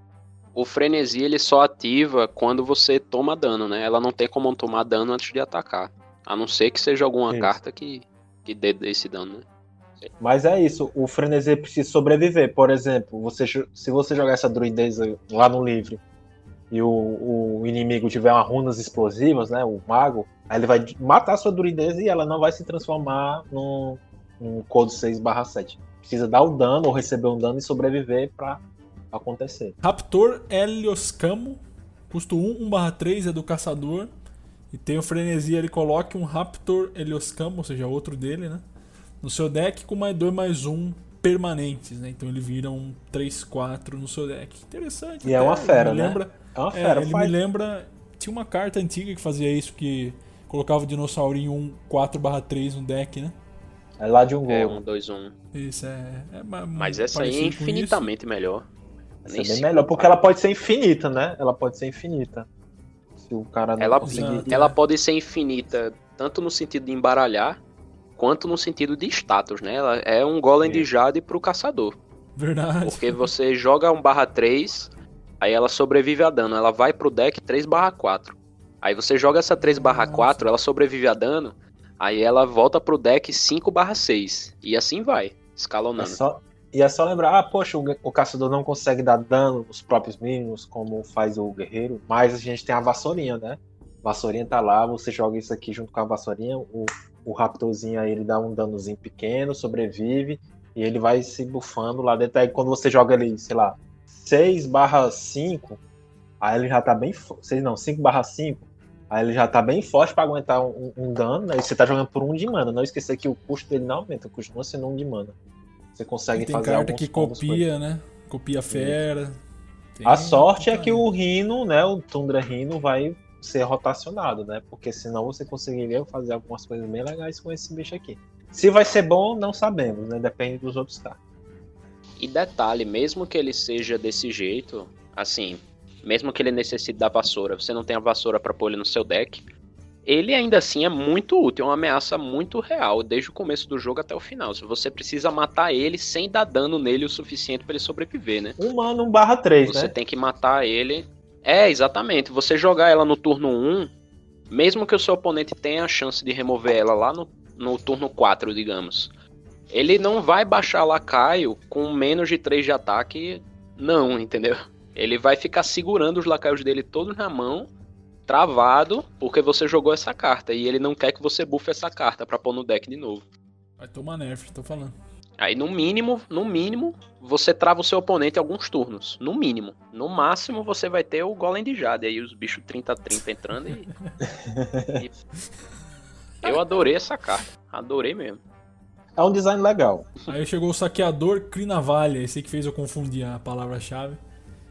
O frenesi ele só ativa quando você toma dano, né? Ela não tem como tomar dano antes de atacar. A não ser que seja alguma isso. carta que, que dê esse dano, né? Mas é isso, o frenesi precisa sobreviver. Por exemplo, você, se você jogar essa druideza lá no livre e o, o inimigo tiver uma runas explosivas, né? O mago, aí ele vai matar a sua druideza e ela não vai se transformar num, num Code 6/7. Precisa dar o dano ou receber um dano e sobreviver para acontecer. Raptor Helioscamo, custo 1, 1/3 é do caçador. E tem o frenesi, ele coloca um Raptor Helioscamo, ou seja, outro dele, né? No seu deck com mais 2 mais 1 permanentes, né? Então ele vira um 3-4 no seu deck. Interessante. E é uma fera, né? Lembra, é uma é, fera. É, ele faz... me lembra. Tinha uma carta antiga que fazia isso, que colocava o dinossaurinho um 4/3 no deck, né? É lá de um gol. É, um 2 1 Isso, é. é Mas essa aí é infinitamente melhor. Essa é bem melhor, porque ela pode ser infinita, né? Ela pode ser infinita. Se o cara não ela, conseguir... ela pode ser infinita, tanto no sentido de embaralhar, quanto no sentido de status, né? Ela é um golem de jade pro caçador. Verdade. Porque você joga 1 barra 3, aí ela sobrevive a dano. Ela vai pro deck 3 barra 4. Aí você joga essa 3 barra 4, ela sobrevive a dano, aí ela volta pro deck 5 barra 6. E assim vai, escalonando. É só, e é só lembrar, ah, poxa, o, o, caçador não consegue dar dano nos próprios minions, como faz o guerreiro, mas a gente tem a vassourinha, né? Vassourinha tá lá, você joga isso aqui junto com a vassourinha, o, o raptorzinho aí ele dá um danozinho pequeno, sobrevive, e ele vai se bufando lá dentro. Aí quando você joga ali, sei lá, 6 barra 5, aí ele já tá bem. 6 não, 5 barra 5, aí ele já tá bem forte para aguentar um, um, dano, né? E você tá jogando por um de mana. Não esquecer que o custo dele não aumenta, continua sendo um de mana. Você consegue tem fazer carta que copia, né? Copia fera. A sorte é que o Rino, né? O Tundra Rino vai ser rotacionado, né? Porque senão você conseguiria fazer algumas coisas bem legais com esse bicho aqui. Se vai ser bom, não sabemos, né? Depende dos outros carros. E detalhe, mesmo que ele seja desse jeito, assim, mesmo que ele necessite da vassoura, você não tem a vassoura para pôr ele no seu deck, ele ainda assim é muito útil, é uma ameaça muito real, desde o começo do jogo até o final. Se você precisa matar ele sem dar dano nele o suficiente para ele sobreviver, né? Um mano, um barra 3, Você né? tem que matar ele. É, exatamente. Você jogar ela no turno 1, mesmo que o seu oponente tenha a chance de remover ela lá no no turno 4, digamos. Ele não vai baixar lacaio com menos de 3 de ataque, não, entendeu? Ele vai ficar segurando os lacaios dele todos na mão, travado, porque você jogou essa carta. E ele não quer que você buffe essa carta pra pôr no deck de novo. Vai tomar nerf, tô falando. Aí no mínimo, no mínimo, você trava o seu oponente alguns turnos. No mínimo. No máximo você vai ter o Golem de Jade. Aí os bichos 30-30 entrando e... e... Eu adorei essa carta. Adorei mesmo. É um design legal. Aí chegou o saqueador Crinavalha, esse que fez eu confundir a palavra-chave.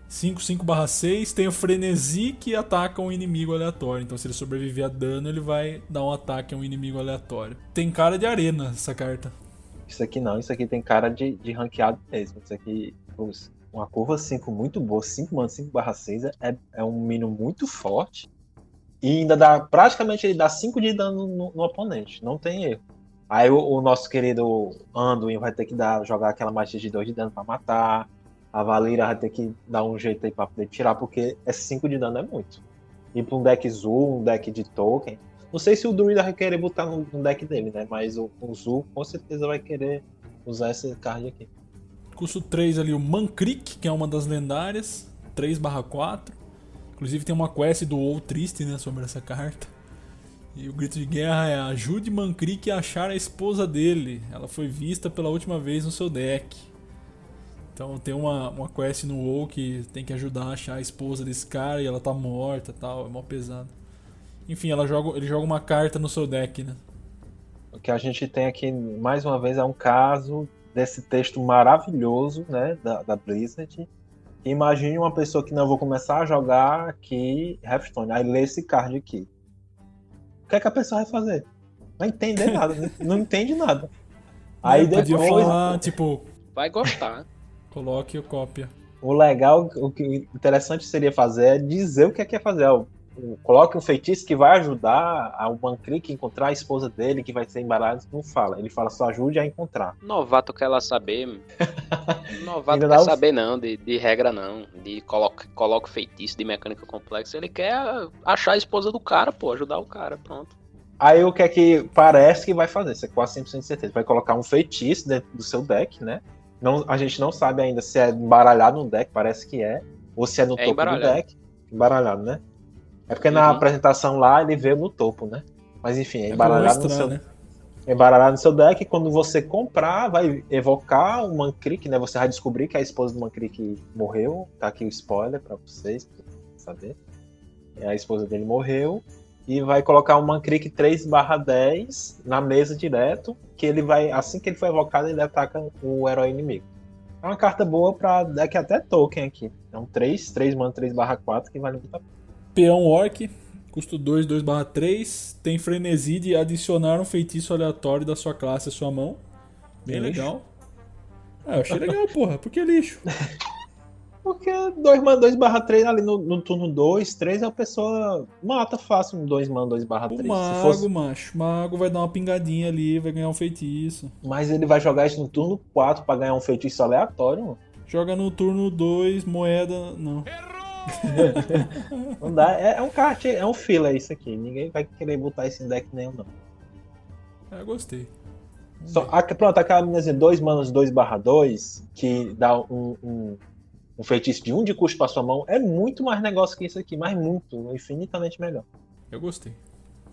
5-5/6 tem o frenesi que ataca um inimigo aleatório. Então, se ele sobreviver a dano, ele vai dar um ataque a um inimigo aleatório. Tem cara de arena essa carta. Isso aqui não, isso aqui tem cara de, de ranqueado mesmo. Isso aqui, uma curva 5 muito boa, 5 mano, 5/6 é, é um mínimo muito forte. E ainda dá, praticamente ele dá 5 de dano no, no, oponente, não tem erro. Aí o, o nosso querido Anduin vai ter que dar, jogar aquela magia de 2 de dano para matar. A Valira vai ter que dar um jeito aí pra poder tirar, porque esse 5 de dano é muito. E pra um deck Zul, um deck de token. Não sei se o Druida vai querer botar no, no deck dele, né? Mas o, o Zul com certeza vai querer usar esse card aqui. Custo 3 ali, o Mankrik, que é uma das lendárias. 3/4. Inclusive tem uma quest do ou Triste, né? Sobre essa carta. E o grito de guerra é ajude Mankrik a achar a esposa dele. Ela foi vista pela última vez no seu deck. Então tem uma, uma quest no WoW que tem que ajudar a achar a esposa desse cara e ela tá morta tal, é mó pesado. Enfim, ela joga, ele joga uma carta no seu deck, né? O que a gente tem aqui, mais uma vez, é um caso desse texto maravilhoso, né, da, da Blizzard. Imagine uma pessoa que não vou começar a jogar aqui Hearthstone, aí lê esse card aqui. O que é que a pessoa vai fazer? Não entende nada, não entende nada. Aí depois... Podia falar, tipo... Vai gostar. Coloque o cópia. O legal, o que interessante seria fazer é dizer o que é que é fazer. coloque um feitiço que vai ajudar o Mankrik a encontrar a esposa dele, que vai ser embaralhado. Não fala. Ele fala só ajude a encontrar. Novato quer lá saber. Novato quer saber não, de, de regra não. De coloca, coloca feitiço de mecânica complexa. Ele quer achar a esposa do cara, pô, ajudar o cara, pronto. Aí o que é que parece que vai fazer? Você é quase 100% de certeza. Vai colocar um feitiço dentro do seu deck, né? Não, a gente não sabe ainda se é embaralhado no deck, parece que é. Ou se é no é topo do deck. Embaralhado, né? É porque uhum. na apresentação lá ele veio no topo, né? Mas enfim, é, é embaralhado no seu. Né? Embaralhado no seu deck, quando você comprar, vai evocar o Mankrik, né? Você vai descobrir que a esposa do Mankrik morreu. Tá aqui o spoiler pra vocês, pra saber. A esposa dele morreu e vai colocar o Mankrik 3/10 na mesa direto, que ele vai, assim que ele for evocado, ele ataca o herói inimigo. É uma carta boa pra deck até token aqui. É um 3, 3 mana 3/4 que vale muito a pena. Peão Orc, custo 2, 2/3, tem frenesi de adicionar um feitiço aleatório da sua classe à sua mão. Bem lixo. legal. Ah, eu achei legal, porra. Por que lixo? Porque 2 man 2 barra 3 ali no, no turno 2, 3 a pessoa mata fácil um 2 man 2 barra 3. O mago, fosse... macho. Mago vai dar uma pingadinha ali, vai ganhar um feitiço. Mas ele vai jogar isso no turno 4 pra ganhar um feitiço aleatório, mano. Joga no turno 2, moeda. Não. não dá. É, é, um kart, é um fila isso aqui. Ninguém vai querer botar esse deck nenhum, não. É, gostei. Só, a, pronto, aquela meninazinha 2 manos 2 barra 2, que dá um, um um feitiço de um de custo para sua mão é muito mais negócio que isso aqui, mas muito, infinitamente melhor. Eu gostei.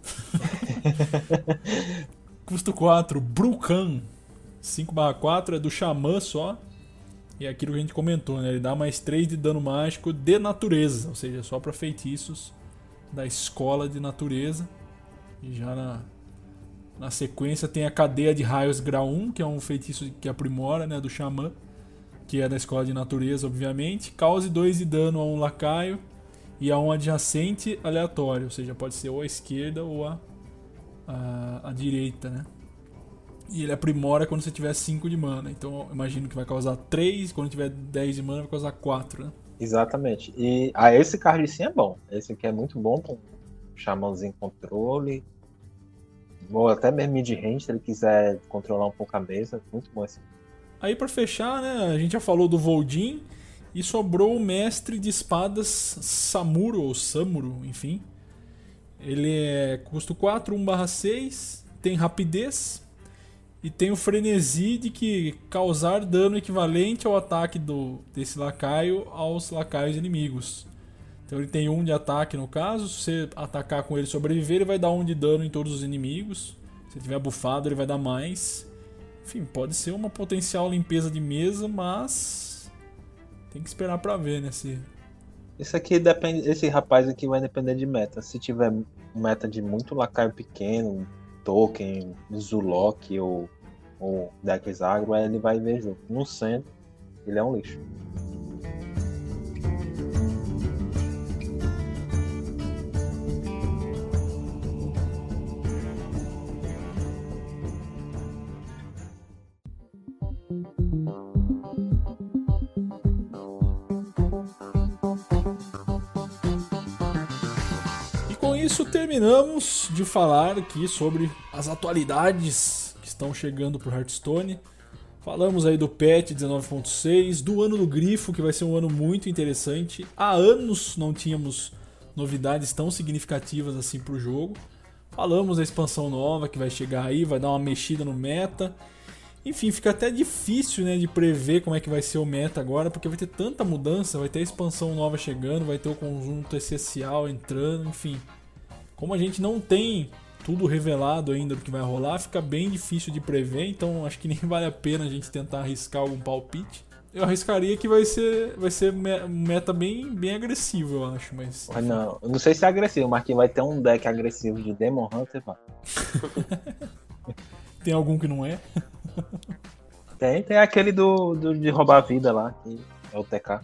Custo 4, Brucan. 5/4 é do Xamã só. E é aquilo que a gente comentou, né? Ele dá mais 3 de dano mágico de natureza, ou seja, só para feitiços da escola de natureza. E já na, na sequência tem a cadeia de raios grau 1, que é um feitiço que aprimora, né, do Xamã que é da escola de natureza, obviamente, cause 2 de dano a um lacaio e a um adjacente aleatório, ou seja, pode ser ou a esquerda ou a, a, a direita, né? E ele aprimora quando você tiver 5 de mana. Então imagino que vai causar 3, quando tiver 10 de mana vai causar 4, né? Exatamente. E ah, esse card sim é bom. Esse aqui é muito bom com xamãozinho controle. Ou até mesmo mid-range, se ele quiser controlar um pouco a mesa. Muito bom esse Aí para fechar, né, a gente já falou do Voldin e sobrou o mestre de espadas Samuro ou Samuro, enfim. Ele é custo 4, 1/6, tem rapidez E tem o frenesi de que causar dano equivalente ao ataque do, desse lacaio aos lacaios inimigos. Então ele tem um de ataque no caso, se você atacar com ele e sobreviver, ele vai dar um de dano em todos os inimigos. Se tiver bufado, ele vai dar mais. Enfim, pode ser uma potencial limpeza de mesa, mas tem que esperar para ver, né? Se... Esse aqui depende, esse rapaz aqui vai depender de meta. Se tiver meta de muito lacaio pequeno, token, Zulok ou, ou agro, ele vai ver jogo. No centro, ele é um lixo. Terminamos de falar aqui sobre as atualidades que estão chegando pro Hearthstone. Falamos aí do patch 19.6, do ano do grifo, que vai ser um ano muito interessante. Há anos não tínhamos novidades tão significativas assim pro jogo. Falamos da expansão nova que vai chegar aí, vai dar uma mexida no meta. Enfim, fica até difícil né, de prever como é que vai ser o meta agora, porque vai ter tanta mudança, vai ter a expansão nova chegando, vai ter o conjunto essencial entrando, enfim. Como a gente não tem tudo revelado ainda do que vai rolar, fica bem difícil de prever, então acho que nem vale a pena a gente tentar arriscar algum palpite. Eu arriscaria que vai ser, vai ser meta bem, bem agressivo, eu acho, mas. Não, não sei se é agressivo, mas que vai ter um deck agressivo de Demon Hunter, vai. tem algum que não é? tem, tem aquele do, do de roubar a vida lá, que é o TK.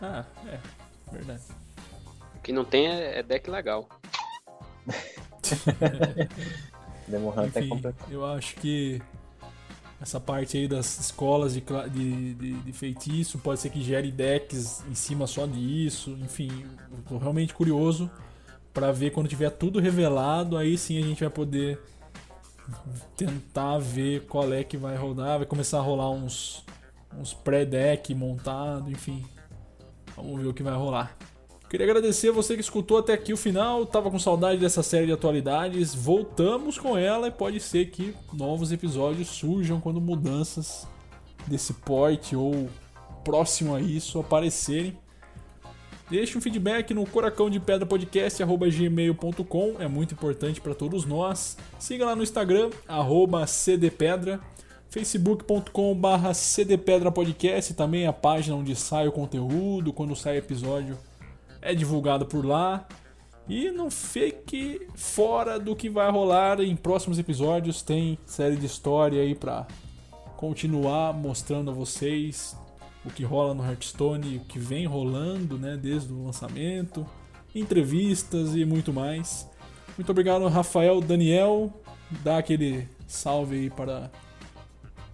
Ah, é, verdade. O que não tem é, é deck legal. Demon Hunter é completo. Eu acho que essa parte aí das escolas de, de, de, de, feitiço pode ser que gere decks em cima só disso. Enfim, eu tô realmente curioso para ver quando tiver tudo revelado. Aí sim a gente vai poder tentar ver qual é que vai rodar. Vai começar a rolar uns, uns pré-deck montado, enfim. Vamos ver o que vai rolar. Queria agradecer a você que escutou até aqui o final. Tava com saudade dessa série de atualidades. Voltamos com ela e pode ser que novos episódios surjam quando mudanças desse porte ou próximo a isso aparecerem. Deixe um feedback no coracão de pedra podcast@gmail.com, é muito importante para todos nós. Siga lá no Instagram @cdpedra, facebook.com/cdpedrapodcast, também a página onde sai o conteúdo, quando sai episódio é divulgado por lá. E não fique fora do que vai rolar em próximos episódios. Tem série de história aí pra continuar mostrando a vocês o que rola no Hearthstone, o que vem rolando, né, desde o lançamento, entrevistas e muito mais. Muito obrigado, Rafael, Daniel. Dá aquele salve aí para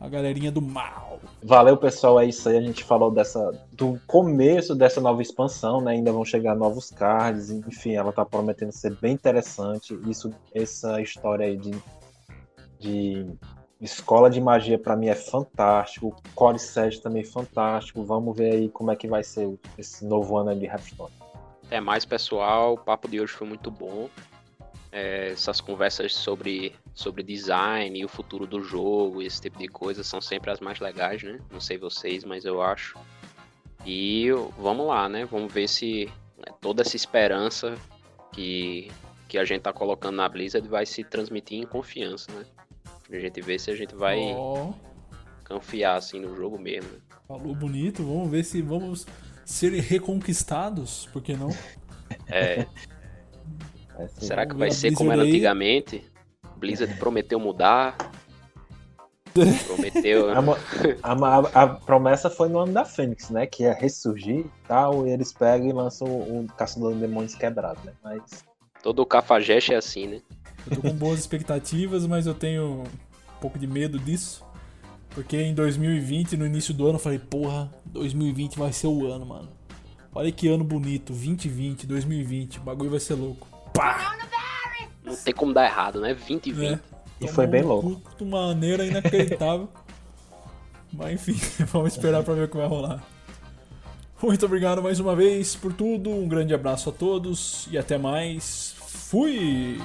a galerinha do mal. Valeu, pessoal. É isso aí. A gente falou dessa do começo dessa nova expansão, né? Ainda vão chegar novos cards. Enfim, ela tá prometendo ser bem interessante. Isso, essa história aí de, de escola de magia para mim é fantástico. Core 7 também é fantástico. Vamos ver aí como é que vai ser esse novo ano de Hearthstone. É mais pessoal. O papo de hoje foi muito bom é, essas conversas sobre, sobre design e o futuro do jogo, esse tipo de coisa, são sempre as mais legais, né? Não sei vocês, mas eu acho. E vamos lá, né? Vamos ver se né, toda essa esperança que, que a gente tá colocando na Blizzard vai se transmitir em confiança, né? A gente ver se a gente vai oh. confiar assim no jogo mesmo. Né? Falou bonito, vamos ver se vamos ser reconquistados, por que não? É. Será que vai ser como era antigamente? Blizzard prometeu mudar. prometeu. A, a, a, promessa foi no ano da Fênix, né? Que ia ressurgir e tal. E eles pegam e lançam o, o Caçador de Demônios quebrado, né? Mas. Todo o cafajeste é assim, né? Eu tô com boas expectativas, mas eu tenho um pouco de medo disso. Porque em 2020, no início do ano, eu falei, porra, 2020 vai ser o ano, mano. Olha que ano bonito, 2020, 2020, o bagulho vai ser louco pá! Não tem como dar errado, né? 20 e 20. É. E foi bem louco. De maneira inacreditável. Mas enfim, vamos esperar para ver o que vai rolar. Muito obrigado mais uma vez por tudo. Um grande abraço a todos e até mais. Fui!